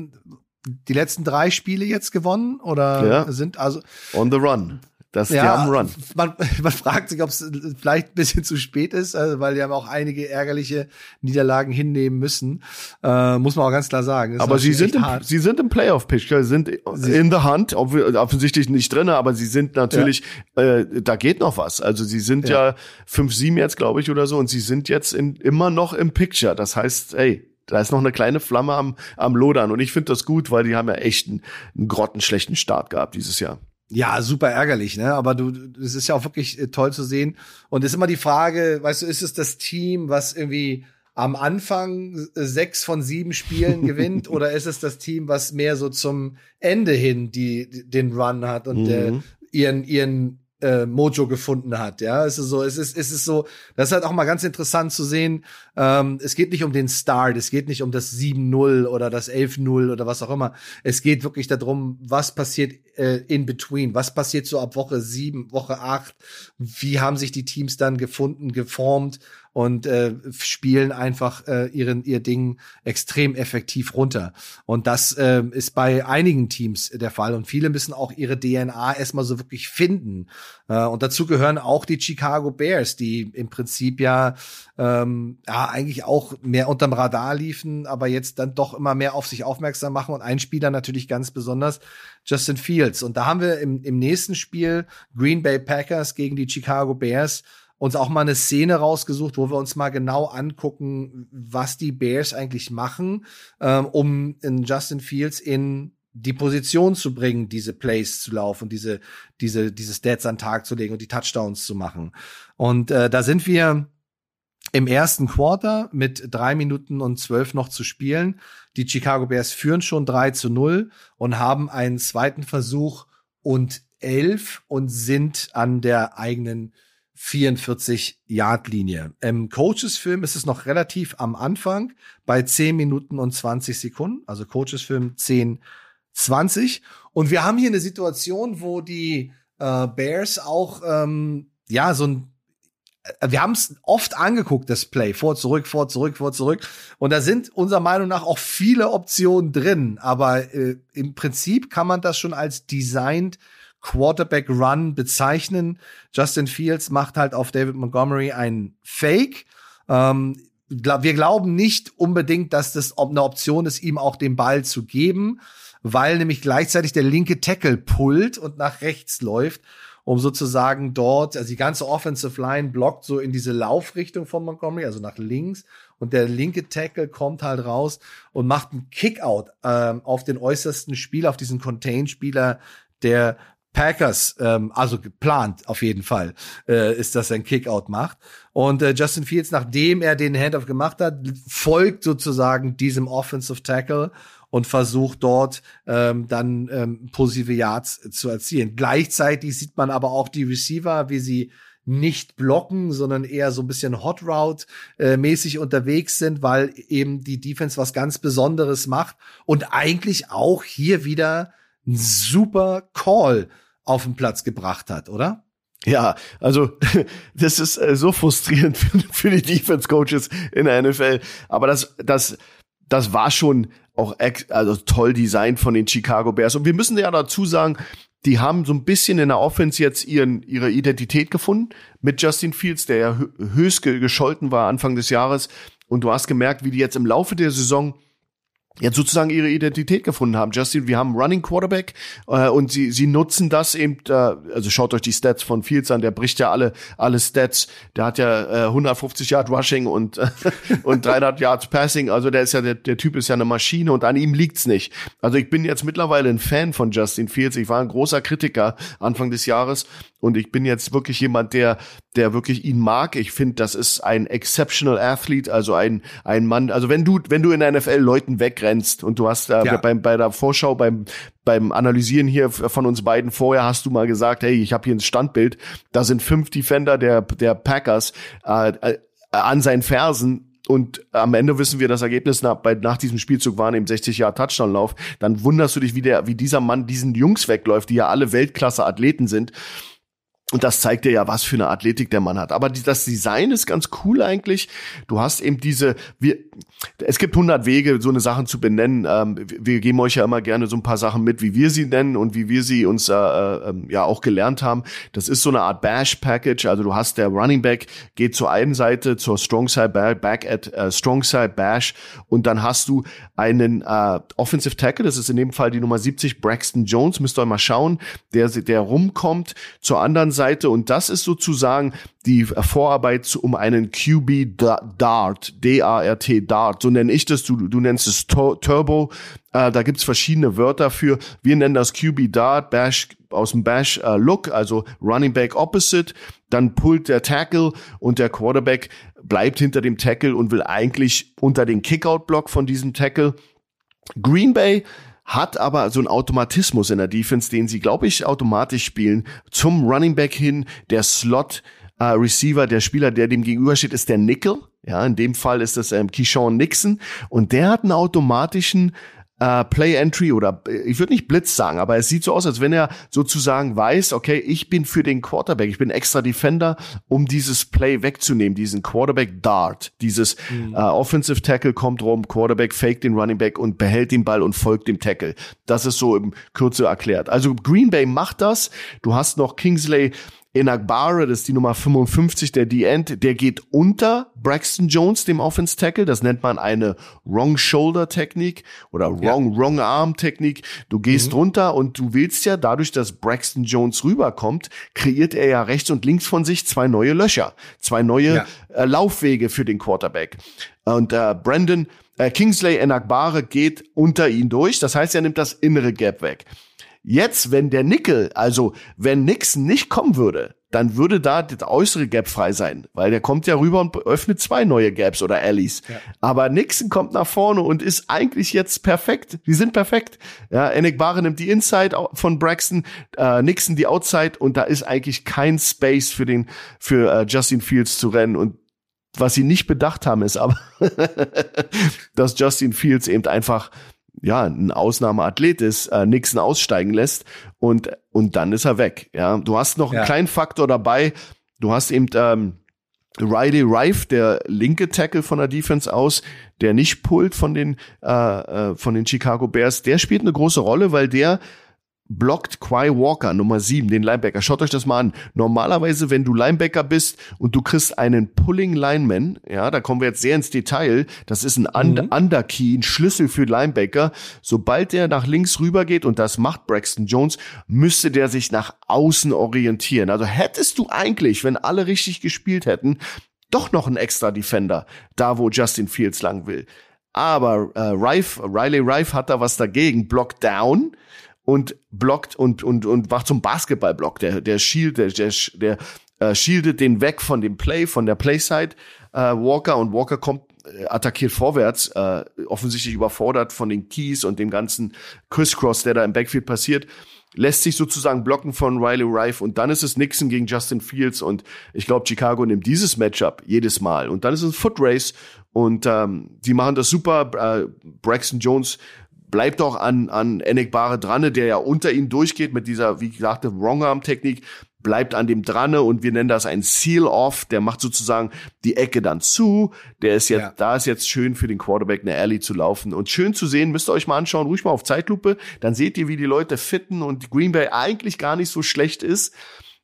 die letzten drei Spiele jetzt gewonnen oder ja. sind also on the run. Das ja, die haben Run. Man, man fragt sich, ob es vielleicht ein bisschen zu spät ist, also, weil die haben auch einige ärgerliche Niederlagen hinnehmen müssen. Äh, muss man auch ganz klar sagen. aber sie sind, im, sie sind im Playoff-Picture, sind sie in the hunt, offensichtlich nicht drinne, aber sie sind natürlich, ja. äh, da geht noch was. Also sie sind ja, ja 5-7 jetzt, glaube ich, oder so, und sie sind jetzt in, immer noch im Picture. Das heißt, ey, da ist noch eine kleine Flamme am, am Lodern. Und ich finde das gut, weil die haben ja echt einen, einen grottenschlechten Start gehabt dieses Jahr. Ja, super ärgerlich, ne? Aber du, es ist ja auch wirklich äh, toll zu sehen. Und es ist immer die Frage, weißt du, ist es das Team, was irgendwie am Anfang äh, sechs von sieben Spielen gewinnt, oder ist es das Team, was mehr so zum Ende hin die, den Run hat und mhm. der, ihren, ihren äh, Mojo gefunden hat. Ja, es ist so, es ist, es ist so, das ist halt auch mal ganz interessant zu sehen. Ähm, es geht nicht um den Start, es geht nicht um das 7-0 oder das 11-0 oder was auch immer. Es geht wirklich darum, was passiert äh, in between, was passiert so ab Woche 7, Woche 8, wie haben sich die Teams dann gefunden, geformt und äh, spielen einfach äh, ihren ihr Ding extrem effektiv runter. Und das äh, ist bei einigen Teams der Fall. Und viele müssen auch ihre DNA erstmal so wirklich finden. Äh, und dazu gehören auch die Chicago Bears, die im Prinzip ja, ähm, ja eigentlich auch mehr unterm Radar liefen, aber jetzt dann doch immer mehr auf sich aufmerksam machen. Und ein Spieler natürlich ganz besonders, Justin Fields. Und da haben wir im, im nächsten Spiel Green Bay Packers gegen die Chicago Bears uns auch mal eine Szene rausgesucht, wo wir uns mal genau angucken, was die Bears eigentlich machen, ähm, um in Justin Fields in die Position zu bringen, diese Plays zu laufen, diese, diese, diese Stats an den Tag zu legen und die Touchdowns zu machen. Und äh, da sind wir im ersten Quarter mit drei Minuten und zwölf noch zu spielen. Die Chicago Bears führen schon drei zu null und haben einen zweiten Versuch und elf und sind an der eigenen 44-Yard-Linie. Im Coaches-Film ist es noch relativ am Anfang bei 10 Minuten und 20 Sekunden, also Coaches-Film 10, 20. Und wir haben hier eine Situation, wo die äh, Bears auch, ähm, ja, so ein äh, wir haben es oft angeguckt, das Play, vor, zurück, vor, zurück, vor, zurück. Und da sind unserer Meinung nach auch viele Optionen drin. Aber äh, im Prinzip kann man das schon als designed Quarterback Run bezeichnen. Justin Fields macht halt auf David Montgomery ein Fake. Ähm, wir glauben nicht unbedingt, dass das eine Option ist, ihm auch den Ball zu geben, weil nämlich gleichzeitig der linke Tackle pullt und nach rechts läuft, um sozusagen dort, also die ganze Offensive Line blockt so in diese Laufrichtung von Montgomery, also nach links, und der linke Tackle kommt halt raus und macht einen Kickout ähm, auf den äußersten Spieler, auf diesen Contain-Spieler der Packers, ähm, also geplant auf jeden Fall, äh, ist, dass er einen Kickout macht. Und äh, Justin Fields, nachdem er den Handoff gemacht hat, folgt sozusagen diesem Offensive Tackle und versucht dort ähm, dann ähm, positive Yards zu erzielen. Gleichzeitig sieht man aber auch die Receiver, wie sie nicht blocken, sondern eher so ein bisschen Hot Route äh, mäßig unterwegs sind, weil eben die Defense was ganz Besonderes macht und eigentlich auch hier wieder ein super Call auf den Platz gebracht hat, oder? Ja, also das ist äh, so frustrierend für, für die Defense Coaches in der NFL, aber das das das war schon auch also toll designt von den Chicago Bears und wir müssen ja dazu sagen, die haben so ein bisschen in der Offense jetzt ihren, ihre Identität gefunden mit Justin Fields, der ja höchst gescholten war Anfang des Jahres. Und du hast gemerkt, wie die jetzt im Laufe der Saison jetzt sozusagen ihre Identität gefunden haben. Justin, wir haben Running Quarterback äh, und sie sie nutzen das eben. Äh, also schaut euch die Stats von Fields an. Der bricht ja alle alle Stats. Der hat ja äh, 150 Yard Rushing und äh, und 300 Yards Passing. Also der ist ja der, der Typ ist ja eine Maschine und an ihm liegt's nicht. Also ich bin jetzt mittlerweile ein Fan von Justin Fields. Ich war ein großer Kritiker Anfang des Jahres und ich bin jetzt wirklich jemand, der, der wirklich ihn mag. Ich finde, das ist ein exceptional Athlete, also ein, ein Mann. Also wenn du, wenn du in der NFL Leuten wegrennst und du hast äh, ja. beim, bei der Vorschau, beim, beim Analysieren hier von uns beiden vorher hast du mal gesagt, hey, ich habe hier ein Standbild, da sind fünf Defender der, der Packers äh, äh, an seinen Fersen und am Ende wissen wir das Ergebnis nach, bei, nach diesem Spielzug waren eben 60 Jahre Touchdown-Lauf, dann wunderst du dich, wie der, wie dieser Mann diesen Jungs wegläuft, die ja alle Weltklasse-Athleten sind. Und das zeigt dir ja, was für eine Athletik der Mann hat. Aber das Design ist ganz cool eigentlich. Du hast eben diese, wir, es gibt hundert Wege, so eine Sachen zu benennen. Ähm, wir geben euch ja immer gerne so ein paar Sachen mit, wie wir sie nennen und wie wir sie uns äh, äh, ja auch gelernt haben. Das ist so eine Art Bash-Package. Also du hast der Running Back geht zur einen Seite zur Strong Side Back at uh, Strong Side Bash und dann hast du einen äh, Offensive Tackle. Das ist in dem Fall die Nummer 70 Braxton Jones. Müsst ihr mal schauen, der der rumkommt zur anderen Seite Seite. Und das ist sozusagen die Vorarbeit um einen QB Dart, D-A-R-T Dart, so nenne ich das, du, du nennst es Turbo, äh, da gibt's verschiedene Wörter für, wir nennen das QB Dart, Bash aus dem Bash äh, Look, also Running Back Opposite, dann pullt der Tackle und der Quarterback bleibt hinter dem Tackle und will eigentlich unter den Kickout-Block von diesem Tackle. Green Bay hat aber so einen Automatismus in der Defense, den sie, glaube ich, automatisch spielen. Zum Running Back hin, der Slot äh, Receiver, der Spieler, der dem gegenübersteht, ist der Nickel. Ja, in dem Fall ist das ähm, Keyshawn Nixon und der hat einen automatischen äh, Play Entry oder ich würde nicht Blitz sagen, aber es sieht so aus, als wenn er sozusagen weiß, okay, ich bin für den Quarterback, ich bin extra Defender, um dieses Play wegzunehmen, diesen Quarterback Dart, dieses mhm. äh, Offensive Tackle kommt rum, Quarterback fake den Running Back und behält den Ball und folgt dem Tackle. Das ist so im Kürze erklärt. Also Green Bay macht das. Du hast noch Kingsley Enagbare, das ist die Nummer 55, der D-End, der geht unter Braxton Jones, dem Offense Tackle. Das nennt man eine Wrong Shoulder Technik oder Wrong, ja. Wrong Arm Technik. Du gehst mhm. runter und du willst ja dadurch, dass Braxton Jones rüberkommt, kreiert er ja rechts und links von sich zwei neue Löcher, zwei neue ja. äh, Laufwege für den Quarterback. Und äh, Brandon äh, Kingsley Enagbare geht unter ihn durch. Das heißt, er nimmt das innere Gap weg. Jetzt, wenn der Nickel, also wenn Nixon nicht kommen würde, dann würde da das äußere Gap frei sein, weil der kommt ja rüber und öffnet zwei neue Gaps oder Alleys. Ja. Aber Nixon kommt nach vorne und ist eigentlich jetzt perfekt. Die sind perfekt. Ja, Enek Bare nimmt die Inside von Braxton, äh, Nixon die Outside und da ist eigentlich kein Space für den für äh, Justin Fields zu rennen und was sie nicht bedacht haben, ist aber, dass Justin Fields eben einfach ja, ein Ausnahmeathlet ist, äh, Nixon aussteigen lässt und, und dann ist er weg. Ja, du hast noch einen ja. kleinen Faktor dabei. Du hast eben ähm, Riley Rife, der linke Tackle von der Defense aus, der nicht pullt von den äh, äh, von den Chicago Bears, der spielt eine große Rolle, weil der blockt Quay Walker, Nummer 7, den Linebacker. Schaut euch das mal an. Normalerweise, wenn du Linebacker bist und du kriegst einen Pulling Lineman, ja, da kommen wir jetzt sehr ins Detail, das ist ein mhm. Underkey, ein Schlüssel für Linebacker. Sobald der nach links rüber geht, und das macht Braxton Jones, müsste der sich nach außen orientieren. Also hättest du eigentlich, wenn alle richtig gespielt hätten, doch noch einen extra Defender, da wo Justin Fields lang will. Aber äh, Rife, Riley Rife hat da was dagegen. Block down und blockt und, und, und macht zum Basketballblock. Der, der Shield, der, der, der äh, shieldet den weg von dem Play, von der Playside äh, Walker. Und Walker kommt äh, attackiert vorwärts, äh, offensichtlich überfordert von den Keys und dem ganzen Crisscross, der da im Backfield passiert, lässt sich sozusagen blocken von Riley Rife und dann ist es Nixon gegen Justin Fields. Und ich glaube, Chicago nimmt dieses Matchup jedes Mal. Und dann ist es ein Foot Race und ähm, die machen das super. Äh, Braxton Jones bleibt auch an, an Enek Bare dran, der ja unter ihn durchgeht mit dieser, wie gesagt, Wrong-Arm-Technik, bleibt an dem dran und wir nennen das ein Seal-Off, der macht sozusagen die Ecke dann zu, der ist jetzt, ja. da ist jetzt schön für den Quarterback eine Alley zu laufen und schön zu sehen, müsst ihr euch mal anschauen, ruhig mal auf Zeitlupe, dann seht ihr, wie die Leute fitten und Green Bay eigentlich gar nicht so schlecht ist.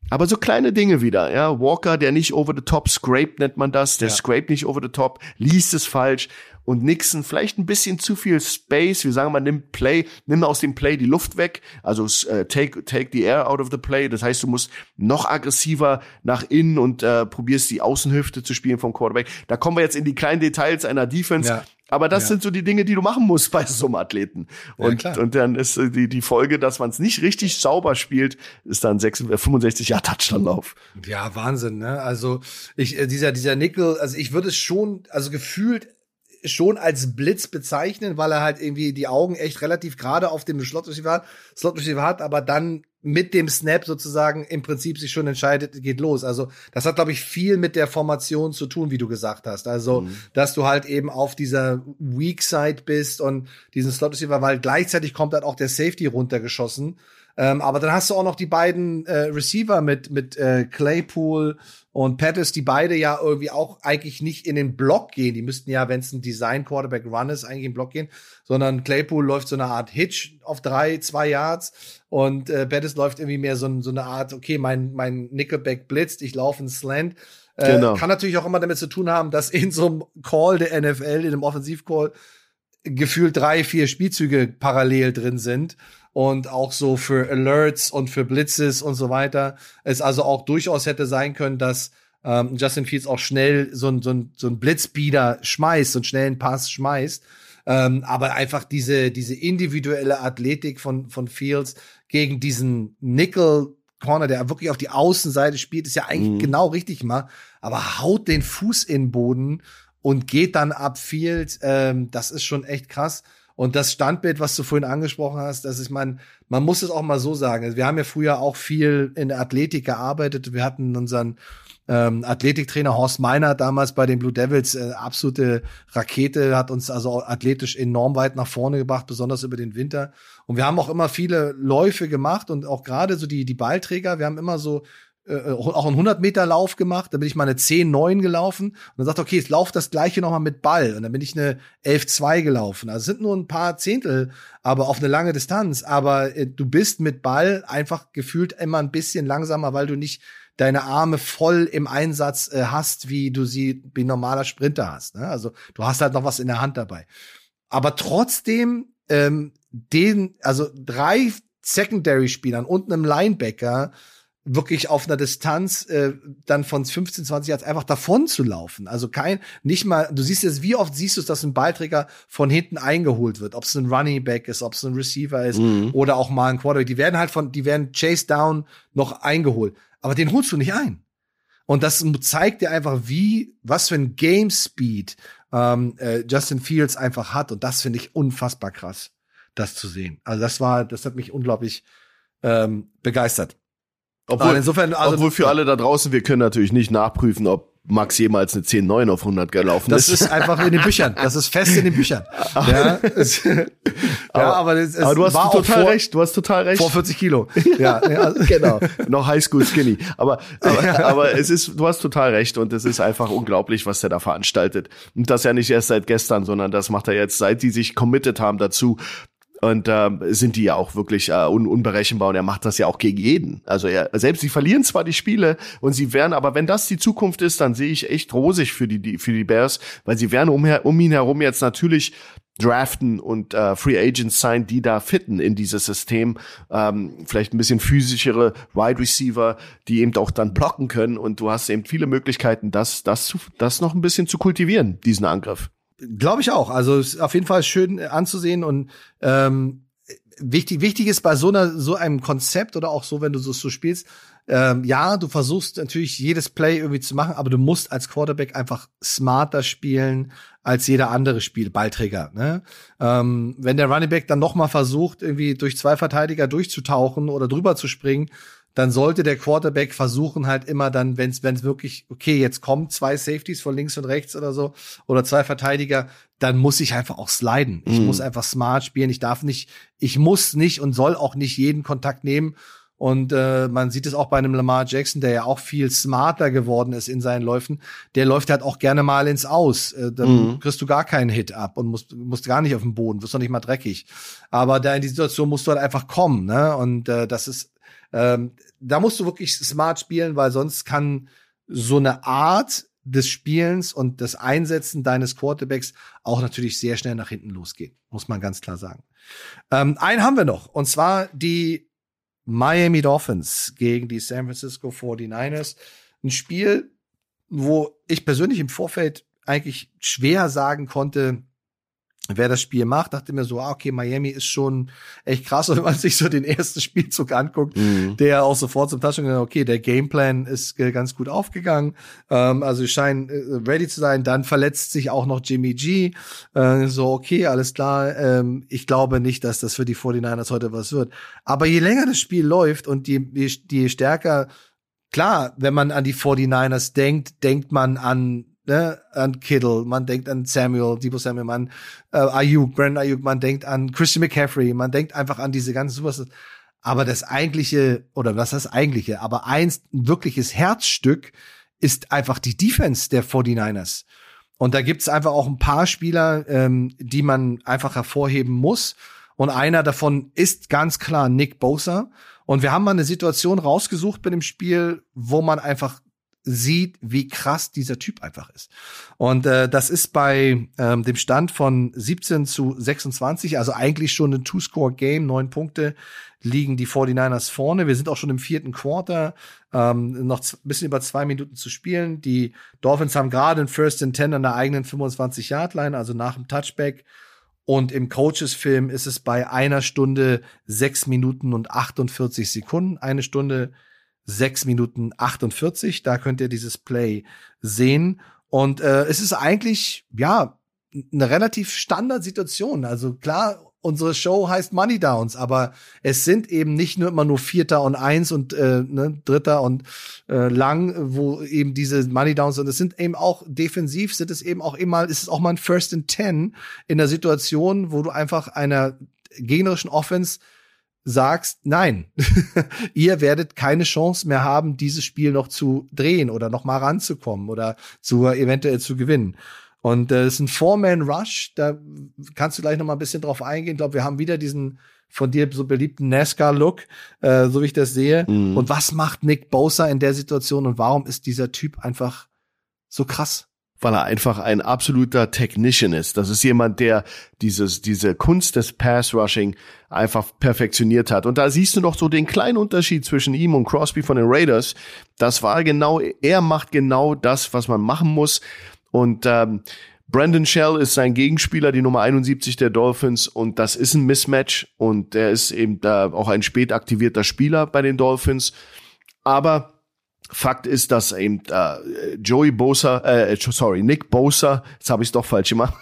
Aber so kleine Dinge wieder, ja. Walker, der nicht over the top scraped, nennt man das. Der ja. scraped nicht over the top, liest es falsch. Und Nixon vielleicht ein bisschen zu viel Space. Wir sagen mal, nimm Play, nimm aus dem Play die Luft weg. Also uh, take, take the air out of the play. Das heißt, du musst noch aggressiver nach innen und uh, probierst die Außenhüfte zu spielen vom Quarterback. Da kommen wir jetzt in die kleinen Details einer Defense. Ja. Aber das ja. sind so die Dinge, die du machen musst bei so einem Athleten. Und, ja, und dann ist äh, die, die Folge, dass man es nicht richtig sauber spielt, ist dann 66, 65 Jahre Touchdown-Lauf. Ja, Wahnsinn, ne? Also ich, äh, dieser, dieser Nickel, also ich würde es schon, also gefühlt schon als Blitz bezeichnen, weil er halt irgendwie die Augen echt relativ gerade auf dem Slot Receiver hat, Slot Receiver hat, aber dann mit dem Snap sozusagen im Prinzip sich schon entscheidet, geht los. Also das hat, glaube ich, viel mit der Formation zu tun, wie du gesagt hast. Also, mhm. dass du halt eben auf dieser Weak Side bist und diesen Slot Receiver, weil gleichzeitig kommt halt auch der Safety runtergeschossen. Ähm, aber dann hast du auch noch die beiden äh, Receiver mit, mit äh, Claypool und Pettis, die beide ja irgendwie auch eigentlich nicht in den Block gehen. Die müssten ja, wenn es ein Design Quarterback Run ist, eigentlich in den Block gehen, sondern Claypool läuft so eine Art Hitch auf drei, zwei Yards und äh, Pettis läuft irgendwie mehr so, so eine Art, okay, mein, mein Nickelback blitzt, ich laufe in Slant. Äh, genau. Kann natürlich auch immer damit zu tun haben, dass in so einem Call der NFL, in einem Offensivcall, gefühlt drei, vier Spielzüge parallel drin sind und auch so für Alerts und für Blitzes und so weiter. Es also auch durchaus hätte sein können, dass ähm, Justin Fields auch schnell so ein, so ein, so ein Blitzbeater schmeißt, so einen schnellen Pass schmeißt. Ähm, aber einfach diese, diese individuelle Athletik von, von Fields gegen diesen Nickel Corner, der wirklich auf die Außenseite spielt, ist ja eigentlich mhm. genau richtig mal, aber haut den Fuß in den Boden und geht dann ab Field. Ähm, das ist schon echt krass. Und das Standbild, was du vorhin angesprochen hast, das ist man, man muss es auch mal so sagen. Also wir haben ja früher auch viel in der Athletik gearbeitet. Wir hatten unseren ähm, Athletiktrainer Horst Meiner damals bei den Blue Devils äh, absolute Rakete, hat uns also athletisch enorm weit nach vorne gebracht, besonders über den Winter. Und wir haben auch immer viele Läufe gemacht und auch gerade so die, die Ballträger, wir haben immer so äh, auch einen 100 Meter Lauf gemacht, dann bin ich mal eine 10 9 gelaufen und dann sagt okay, jetzt lauf das gleiche nochmal mit Ball und dann bin ich eine 11 2 gelaufen. Also sind nur ein paar Zehntel, aber auf eine lange Distanz, aber äh, du bist mit Ball einfach gefühlt immer ein bisschen langsamer, weil du nicht deine Arme voll im Einsatz äh, hast, wie du sie wie normaler Sprinter hast. Ne? Also du hast halt noch was in der Hand dabei. Aber trotzdem ähm, den, also drei Secondary-Spielern und einem Linebacker wirklich auf einer Distanz äh, dann von 15, 20 Yards einfach davon zu laufen. Also kein, nicht mal, du siehst jetzt, wie oft siehst du es, dass ein Ballträger von hinten eingeholt wird, ob es ein Running Back ist, ob es ein Receiver ist mhm. oder auch mal ein Quarterback. Die werden halt von, die werden chase down noch eingeholt. Aber den holst du nicht ein. Und das zeigt dir einfach, wie, was für ein Game Speed ähm, äh, Justin Fields einfach hat. Und das finde ich unfassbar krass, das zu sehen. Also das war, das hat mich unglaublich ähm, begeistert. Obwohl, insofern, also, obwohl für alle da draußen, wir können natürlich nicht nachprüfen, ob Max jemals eine 10-9 auf 100 gelaufen ist. Das ist einfach in den Büchern. Das ist fest in den Büchern. ja, es, ja aber, aber, es, aber du hast total vor, recht. Du hast total recht. Vor 40 Kilo. ja, ja genau. Noch Highschool Skinny. Aber, aber, aber es ist, du hast total recht und es ist einfach unglaublich, was der da veranstaltet. Und das ja nicht erst seit gestern, sondern das macht er jetzt, seit die sich committed haben dazu, und äh, sind die ja auch wirklich äh, un unberechenbar und er macht das ja auch gegen jeden. Also er, selbst sie verlieren zwar die Spiele und sie werden, aber wenn das die Zukunft ist, dann sehe ich echt rosig für die, die für die Bears, weil sie werden um, um ihn herum jetzt natürlich draften und äh, Free Agents sein, die da fitten in dieses System. Ähm, vielleicht ein bisschen physischere Wide Receiver, die eben auch dann blocken können und du hast eben viele Möglichkeiten, das, das, zu, das noch ein bisschen zu kultivieren, diesen Angriff. Glaube ich auch. Also ist auf jeden Fall schön anzusehen und ähm, wichtig, wichtig ist bei so einer so einem Konzept oder auch so, wenn du so, so spielst, ähm, ja, du versuchst natürlich jedes Play irgendwie zu machen, aber du musst als Quarterback einfach smarter spielen als jeder andere Spiel, Ballträger. Ne? Ähm, wenn der Running Back dann noch mal versucht, irgendwie durch zwei Verteidiger durchzutauchen oder drüber zu springen, dann sollte der Quarterback versuchen halt immer dann, wenn es wirklich, okay, jetzt kommen zwei Safeties von links und rechts oder so, oder zwei Verteidiger, dann muss ich einfach auch sliden. Ich mm. muss einfach smart spielen. Ich darf nicht, ich muss nicht und soll auch nicht jeden Kontakt nehmen. Und äh, man sieht es auch bei einem Lamar Jackson, der ja auch viel smarter geworden ist in seinen Läufen. Der läuft halt auch gerne mal ins Aus. Äh, dann mm. kriegst du gar keinen Hit ab und musst, musst gar nicht auf den Boden, wirst doch nicht mal dreckig. Aber da in die Situation musst du halt einfach kommen. Ne? Und äh, das ist ähm, da musst du wirklich smart spielen, weil sonst kann so eine Art des Spielens und das Einsetzen deines Quarterbacks auch natürlich sehr schnell nach hinten losgehen, muss man ganz klar sagen. Ähm, einen haben wir noch, und zwar die Miami Dolphins gegen die San Francisco 49ers. Ein Spiel, wo ich persönlich im Vorfeld eigentlich schwer sagen konnte, wer das Spiel macht, dachte mir so, ah, okay, Miami ist schon echt krass. Und wenn man sich so den ersten Spielzug anguckt, mhm. der auch sofort zum Touchdown, okay, der Gameplan ist ganz gut aufgegangen. Ähm, also sie scheinen äh, ready zu sein. Dann verletzt sich auch noch Jimmy G. Äh, so, okay, alles klar. Ähm, ich glaube nicht, dass das für die 49ers heute was wird. Aber je länger das Spiel läuft und je, je, je stärker, klar, wenn man an die 49ers denkt, denkt man an ne, an Kittle, man denkt an Samuel, Debo Samuel, man äh, Ayuk, Brandon Ayuk, man denkt an Christian McCaffrey, man denkt einfach an diese ganzen Superstars. Aber das eigentliche, oder was das eigentliche, aber eins, ein wirkliches Herzstück ist einfach die Defense der 49ers. Und da gibt's einfach auch ein paar Spieler, ähm, die man einfach hervorheben muss. Und einer davon ist ganz klar Nick Bosa. Und wir haben mal eine Situation rausgesucht bei dem Spiel, wo man einfach sieht, wie krass dieser Typ einfach ist. Und äh, das ist bei ähm, dem Stand von 17 zu 26, also eigentlich schon ein Two-Score-Game, neun Punkte liegen die 49ers vorne. Wir sind auch schon im vierten Quarter, ähm, noch ein bisschen über zwei Minuten zu spielen. Die Dolphins haben gerade ein First and Ten an der eigenen 25-Yard-Line, also nach dem Touchback. Und im Coaches-Film ist es bei einer Stunde sechs Minuten und 48 Sekunden. Eine Stunde 6 Minuten 48. Da könnt ihr dieses Play sehen. Und äh, es ist eigentlich, ja, eine relativ Standardsituation. Also klar, unsere Show heißt Money Downs, aber es sind eben nicht nur immer nur Vierter und Eins und äh, ne, Dritter und äh, lang, wo eben diese Money Downs sind. Es sind eben auch defensiv, sind es eben auch immer, ist es auch mal ein First and Ten in der Situation, wo du einfach einer gegnerischen Offense sagst, nein, ihr werdet keine Chance mehr haben, dieses Spiel noch zu drehen oder noch mal ranzukommen oder zu eventuell zu gewinnen. Und äh, es ist ein Four-Man-Rush, da kannst du gleich noch mal ein bisschen drauf eingehen. Ich glaube, wir haben wieder diesen von dir so beliebten NASCAR-Look, äh, so wie ich das sehe. Mhm. Und was macht Nick Bosa in der Situation und warum ist dieser Typ einfach so krass? Weil er einfach ein absoluter Technician ist. Das ist jemand, der dieses, diese Kunst des Pass-Rushing einfach perfektioniert hat. Und da siehst du noch so den kleinen Unterschied zwischen ihm und Crosby von den Raiders. Das war genau, er macht genau das, was man machen muss. Und ähm, Brandon Shell ist sein Gegenspieler, die Nummer 71 der Dolphins, und das ist ein Mismatch. Und er ist eben da auch ein spät aktivierter Spieler bei den Dolphins. Aber Fakt ist, dass eben äh, Joey Bosa, äh, sorry, Nick Bosa, jetzt habe ich es doch falsch gemacht,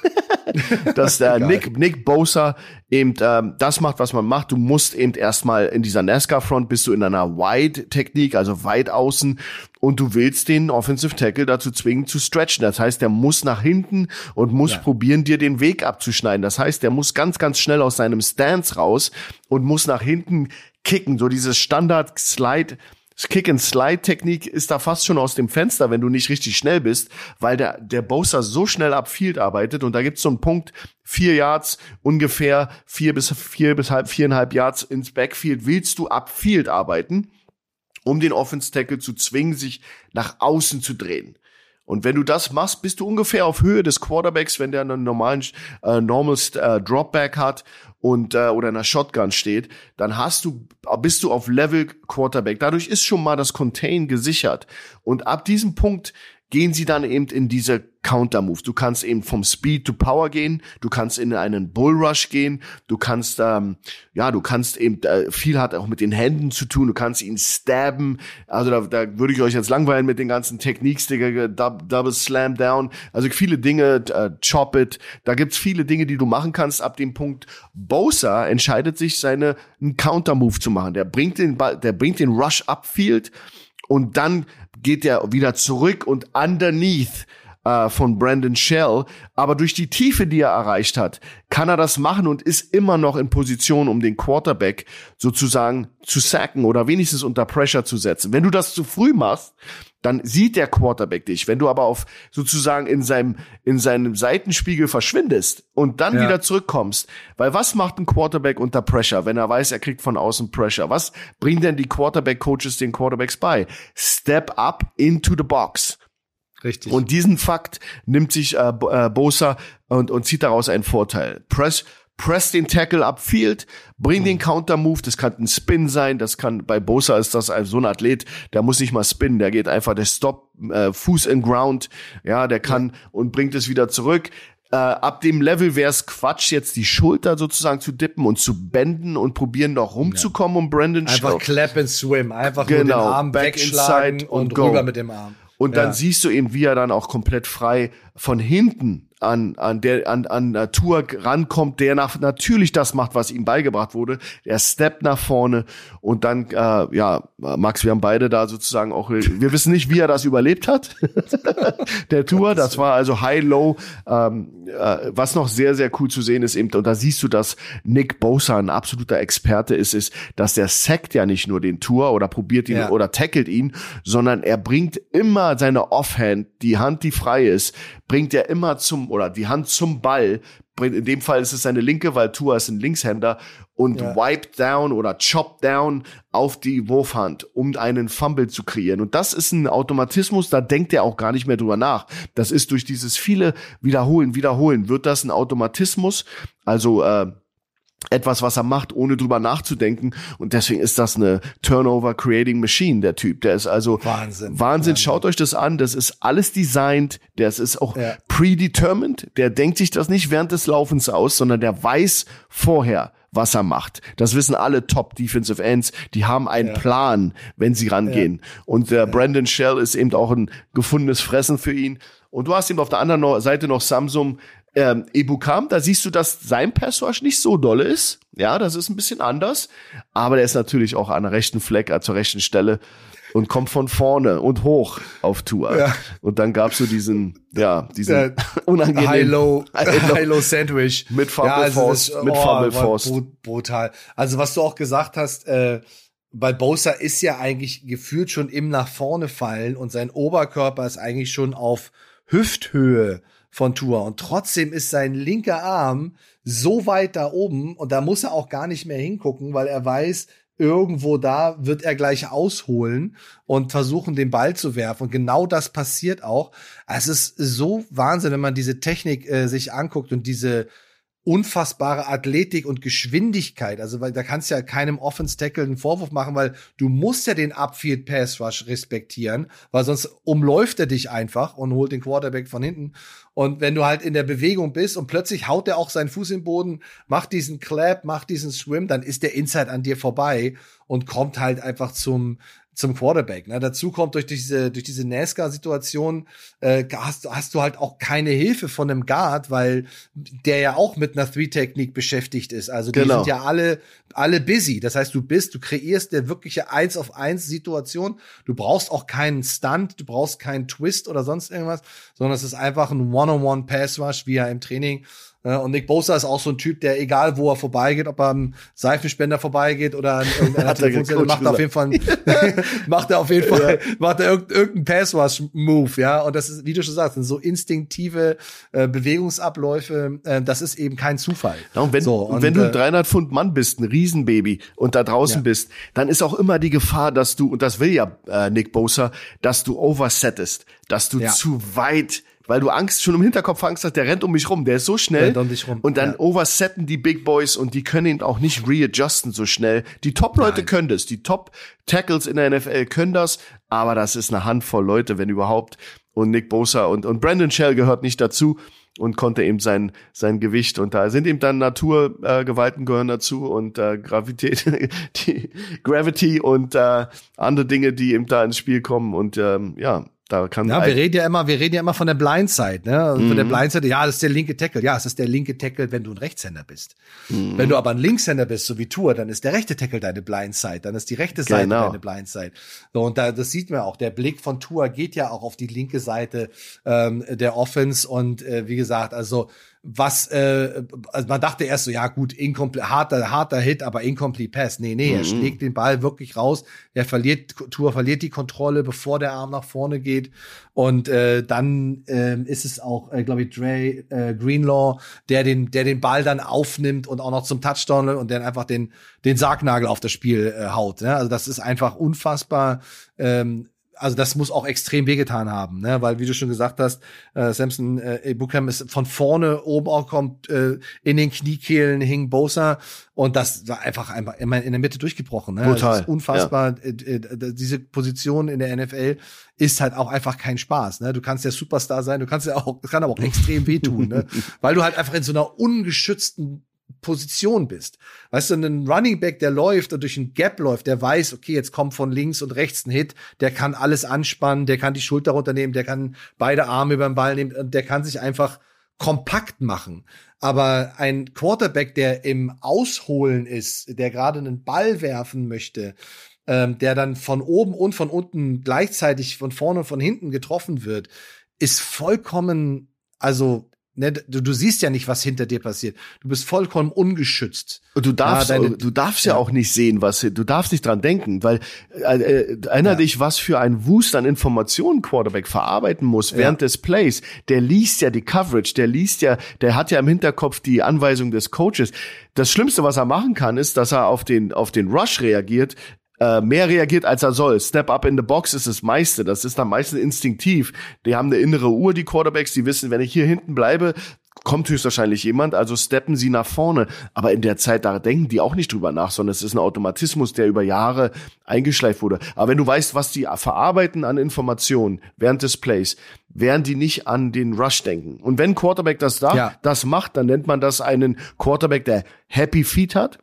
dass der Nick, Nick Bosa eben ähm, das macht, was man macht. Du musst eben erstmal in dieser NASCAR-Front bist du in einer Wide-Technik, also weit außen, und du willst den Offensive Tackle dazu zwingen zu stretchen. Das heißt, der muss nach hinten und muss ja. probieren, dir den Weg abzuschneiden. Das heißt, der muss ganz, ganz schnell aus seinem Stance raus und muss nach hinten kicken. So dieses Standard-Slide- Kick-and-Slide-Technik ist da fast schon aus dem Fenster, wenn du nicht richtig schnell bist, weil der, der Bowser so schnell ab Field arbeitet und da gibt's so einen Punkt, vier Yards, ungefähr vier bis vier bis halb, viereinhalb Yards ins Backfield, willst du ab Field arbeiten, um den Offense-Tackle zu zwingen, sich nach außen zu drehen. Und wenn du das machst, bist du ungefähr auf Höhe des Quarterbacks, wenn der einen normalen äh, Normal äh, Dropback hat und äh, oder in einer Shotgun steht, dann hast du bist du auf Level Quarterback. Dadurch ist schon mal das Contain gesichert und ab diesem Punkt gehen sie dann eben in diese Counter-Moves. Du kannst eben vom Speed to Power gehen, du kannst in einen Bullrush gehen, du kannst, ähm, ja, du kannst eben, äh, viel hat auch mit den Händen zu tun, du kannst ihn stabben, also da, da würde ich euch jetzt langweilen mit den ganzen Techniks, Digga, Double Slam Down, also viele Dinge, äh, Chop It, da gibt's viele Dinge, die du machen kannst. Ab dem Punkt Bosa entscheidet sich, seine einen Counter-Move zu machen. Der bringt den Ball, der bringt den Rush upfield und dann geht er wieder zurück und underneath äh, von Brandon Shell, aber durch die Tiefe, die er erreicht hat, kann er das machen und ist immer noch in Position, um den Quarterback sozusagen zu sacken oder wenigstens unter Pressure zu setzen. Wenn du das zu früh machst, dann sieht der Quarterback dich. Wenn du aber auf sozusagen in seinem, in seinem Seitenspiegel verschwindest und dann ja. wieder zurückkommst, weil was macht ein Quarterback unter Pressure, wenn er weiß, er kriegt von außen Pressure? Was bringen denn die Quarterback-Coaches den Quarterbacks bei? Step up into the box. Richtig. Und diesen Fakt nimmt sich äh, äh, Bosa und, und zieht daraus einen Vorteil. Press, press den Tackle upfield, bring mhm. den Counter Move, das kann ein Spin sein, das kann bei Bosa ist das so ein Athlet, der muss nicht mal spinnen, der geht einfach der Stop äh, Fuß in Ground, ja, der kann ja. und bringt es wieder zurück. Äh, ab dem Level wäre es Quatsch, jetzt die Schulter sozusagen zu dippen und zu benden und probieren noch rumzukommen ja. um Brandon Einfach Schau. Clap and Swim, einfach genau. nur den genau. Arm Back wegschlagen und, und rüber mit dem Arm. Und dann siehst du eben, wie er dann auch komplett frei von hinten an, an der, an, an Natur rankommt, der nach, natürlich das macht, was ihm beigebracht wurde. Er steppt nach vorne und dann, äh, ja, Max, wir haben beide da sozusagen auch, wir wissen nicht, wie er das überlebt hat, der Tour. Das war also High-Low, ähm, äh, was noch sehr, sehr cool zu sehen ist eben, und da siehst du, dass Nick Bosa ein absoluter Experte ist, ist, dass der sackt ja nicht nur den Tour oder probiert ihn ja. oder tackelt ihn, sondern er bringt immer seine Offhand, die Hand, die frei ist, bringt er immer zum, oder die Hand zum Ball, in dem Fall ist es seine linke, weil Tua ist ein Linkshänder und ja. wipe down oder chop down auf die Wurfhand, um einen Fumble zu kreieren. Und das ist ein Automatismus, da denkt er auch gar nicht mehr drüber nach. Das ist durch dieses viele Wiederholen, Wiederholen, wird das ein Automatismus. Also äh, etwas, was er macht, ohne drüber nachzudenken. Und deswegen ist das eine Turnover-Creating Machine, der Typ. Der ist also Wahnsinn. Wahnsinn. Wahnsinn. Schaut euch das an. Das ist alles designed. Das ist auch ja. predetermined. Der denkt sich das nicht während des Laufens aus, sondern der weiß vorher, was er macht. Das wissen alle Top Defensive Ends. Die haben einen ja. Plan, wenn sie rangehen. Ja. Und der Brandon Shell ist eben auch ein gefundenes Fressen für ihn. Und du hast eben auf der anderen Seite noch Samsung, ähm, Ebukam, da siehst du, dass sein Passwash nicht so dolle ist. Ja, das ist ein bisschen anders. Aber der ist natürlich auch an der rechten Fleck, äh, zur rechten Stelle und kommt von vorne und hoch auf Tour. Ja. Und dann gab's so diesen, ja, diesen ja, unangenehmen High-Low High Sandwich mit Fumble ja, also Force, das, mit oh, Fumble Force. Brutal. Also was du auch gesagt hast, äh, bei Bosa ist ja eigentlich gefühlt schon im nach vorne fallen und sein Oberkörper ist eigentlich schon auf Hüfthöhe von Tour. Und trotzdem ist sein linker Arm so weit da oben und da muss er auch gar nicht mehr hingucken, weil er weiß, irgendwo da wird er gleich ausholen und versuchen, den Ball zu werfen. Und genau das passiert auch. Es ist so Wahnsinn, wenn man diese Technik äh, sich anguckt und diese unfassbare Athletik und Geschwindigkeit. Also, weil da kannst du ja keinem Offense Tackle einen Vorwurf machen, weil du musst ja den Upfield Pass Rush respektieren, weil sonst umläuft er dich einfach und holt den Quarterback von hinten. Und wenn du halt in der Bewegung bist und plötzlich haut er auch seinen Fuß im Boden, macht diesen Clap, macht diesen Swim, dann ist der Inside an dir vorbei und kommt halt einfach zum zum Quarterback. Ne? Dazu kommt durch diese durch diese NASCAR-Situation äh, hast, hast du halt auch keine Hilfe von einem Guard, weil der ja auch mit einer Three-Technik beschäftigt ist. Also die genau. sind ja alle alle busy. Das heißt, du bist, du kreierst der wirkliche eins auf eins Situation. Du brauchst auch keinen Stunt, du brauchst keinen Twist oder sonst irgendwas, sondern es ist einfach ein One-on-One Pass Rush, wie er im Training? Und Nick Bosa ist auch so ein Typ, der egal wo er vorbeigeht, ob er am Seifenspender vorbeigeht oder an irgendeiner Telefonzelle, macht er auf jeden Fall, macht er auf jeden Fall, ja. macht er irgendeinen Pass-Rush-Move, ja. Und das ist, wie du schon sagst, so instinktive äh, Bewegungsabläufe, äh, das ist eben kein Zufall. Ja, und wenn, so, und, wenn du ein 300 Pfund Mann bist, ein Riesenbaby und da draußen ja. bist, dann ist auch immer die Gefahr, dass du, und das will ja äh, Nick Bosa, dass du oversettest, dass du zu weit weil du Angst schon im Hinterkopf Angst hast, der rennt um mich rum, der ist so schnell um und dann ja. oversetten die Big Boys und die können ihn auch nicht readjusten so schnell. Die Top-Leute können das, die Top-Tackles in der NFL können das, aber das ist eine Handvoll Leute, wenn überhaupt. Und Nick Bosa und, und Brandon Shell gehört nicht dazu und konnte eben sein sein Gewicht und da sind eben dann Naturgewalten äh, gehören dazu und äh, Gravität die Gravity und äh, andere Dinge die eben da ins Spiel kommen und ähm, ja Da kann ja, wir reden ja immer, wir reden ja immer von der Blindside, ne? Also Mhm. Von der Blindside, ja, das ist der linke Tackle. Ja, es ist der linke Tackle, wenn du ein Rechtshänder bist. Mhm. Wenn du aber ein Linkshänder bist, so wie Tour, dann ist der rechte Tackle deine Blindside, dann ist die rechte Seite Genau. deine Blindside. So, und da, das sieht man auch. Der Blick von Tour geht ja auch auf die linke Seite ähm, der Offense und äh, wie gesagt, also was, äh, also man dachte erst so, ja gut, harter, harter Hit, aber incomplete Pass. Nee, nee, er Mhm. schlägt den Ball wirklich raus. Er verliert, Tour verliert die Kontrolle, bevor der Arm nach vorne geht. Und äh, dann ähm, ist es auch, äh, glaube ich, Dre äh, Greenlaw, der den, der den Ball dann aufnimmt und auch noch zum Touchdown und dann einfach den, den Sargnagel auf das Spiel äh, haut. Ne? Also das ist einfach unfassbar. Ähm, also das muss auch extrem wehgetan haben, ne? weil wie du schon gesagt hast, äh, Samson äh, Bukham ist von vorne oben auch kommt äh, in den Kniekehlen hing Bosa und das war einfach einfach immer in der Mitte durchgebrochen. Ne? Brutal, Das ist unfassbar. Äh, äh, diese Position in der NFL ist halt auch einfach kein Spaß. Ne? Du kannst ja Superstar sein, du kannst ja auch, das kann aber auch extrem wehtun, ne? weil du halt einfach in so einer ungeschützten Position bist. Weißt du, ein Running Back, der läuft und durch ein Gap läuft, der weiß, okay, jetzt kommt von links und rechts ein Hit, der kann alles anspannen, der kann die Schulter runternehmen, der kann beide Arme über den Ball nehmen, und der kann sich einfach kompakt machen. Aber ein Quarterback, der im Ausholen ist, der gerade einen Ball werfen möchte, ähm, der dann von oben und von unten gleichzeitig von vorne und von hinten getroffen wird, ist vollkommen, also ne, du, du siehst ja nicht, was hinter dir passiert. Du bist vollkommen ungeschützt. Und du darfst, Ja, deine- du darfst ja, ja. auch nicht sehen, was, du darfst nicht dran denken, weil äh, äh, erinner Ja. dich, was für ein Wust an Informationen Quarterback verarbeiten muss während des Plays. Der liest ja die Coverage, der liest ja, der hat ja im Hinterkopf die Anweisung des Coaches. Das Schlimmste, was er machen kann, ist, dass er auf den auf den Rush reagiert. Äh, Mehr reagiert, als er soll. Step up in the box ist das meiste. Das ist am meisten instinktiv. Die haben eine innere Uhr, die Quarterbacks, die wissen, wenn ich hier hinten bleibe, kommt höchstwahrscheinlich jemand, also steppen sie nach vorne. Aber in der Zeit, da denken die auch nicht drüber nach, sondern es ist ein Automatismus, der über Jahre eingeschleift wurde. Aber wenn du weißt, was die verarbeiten an Informationen während des Plays, werden die nicht an den Rush denken. Und wenn Quarterback das da, Ja. das macht, dann nennt man das einen Quarterback, der Happy Feet hat.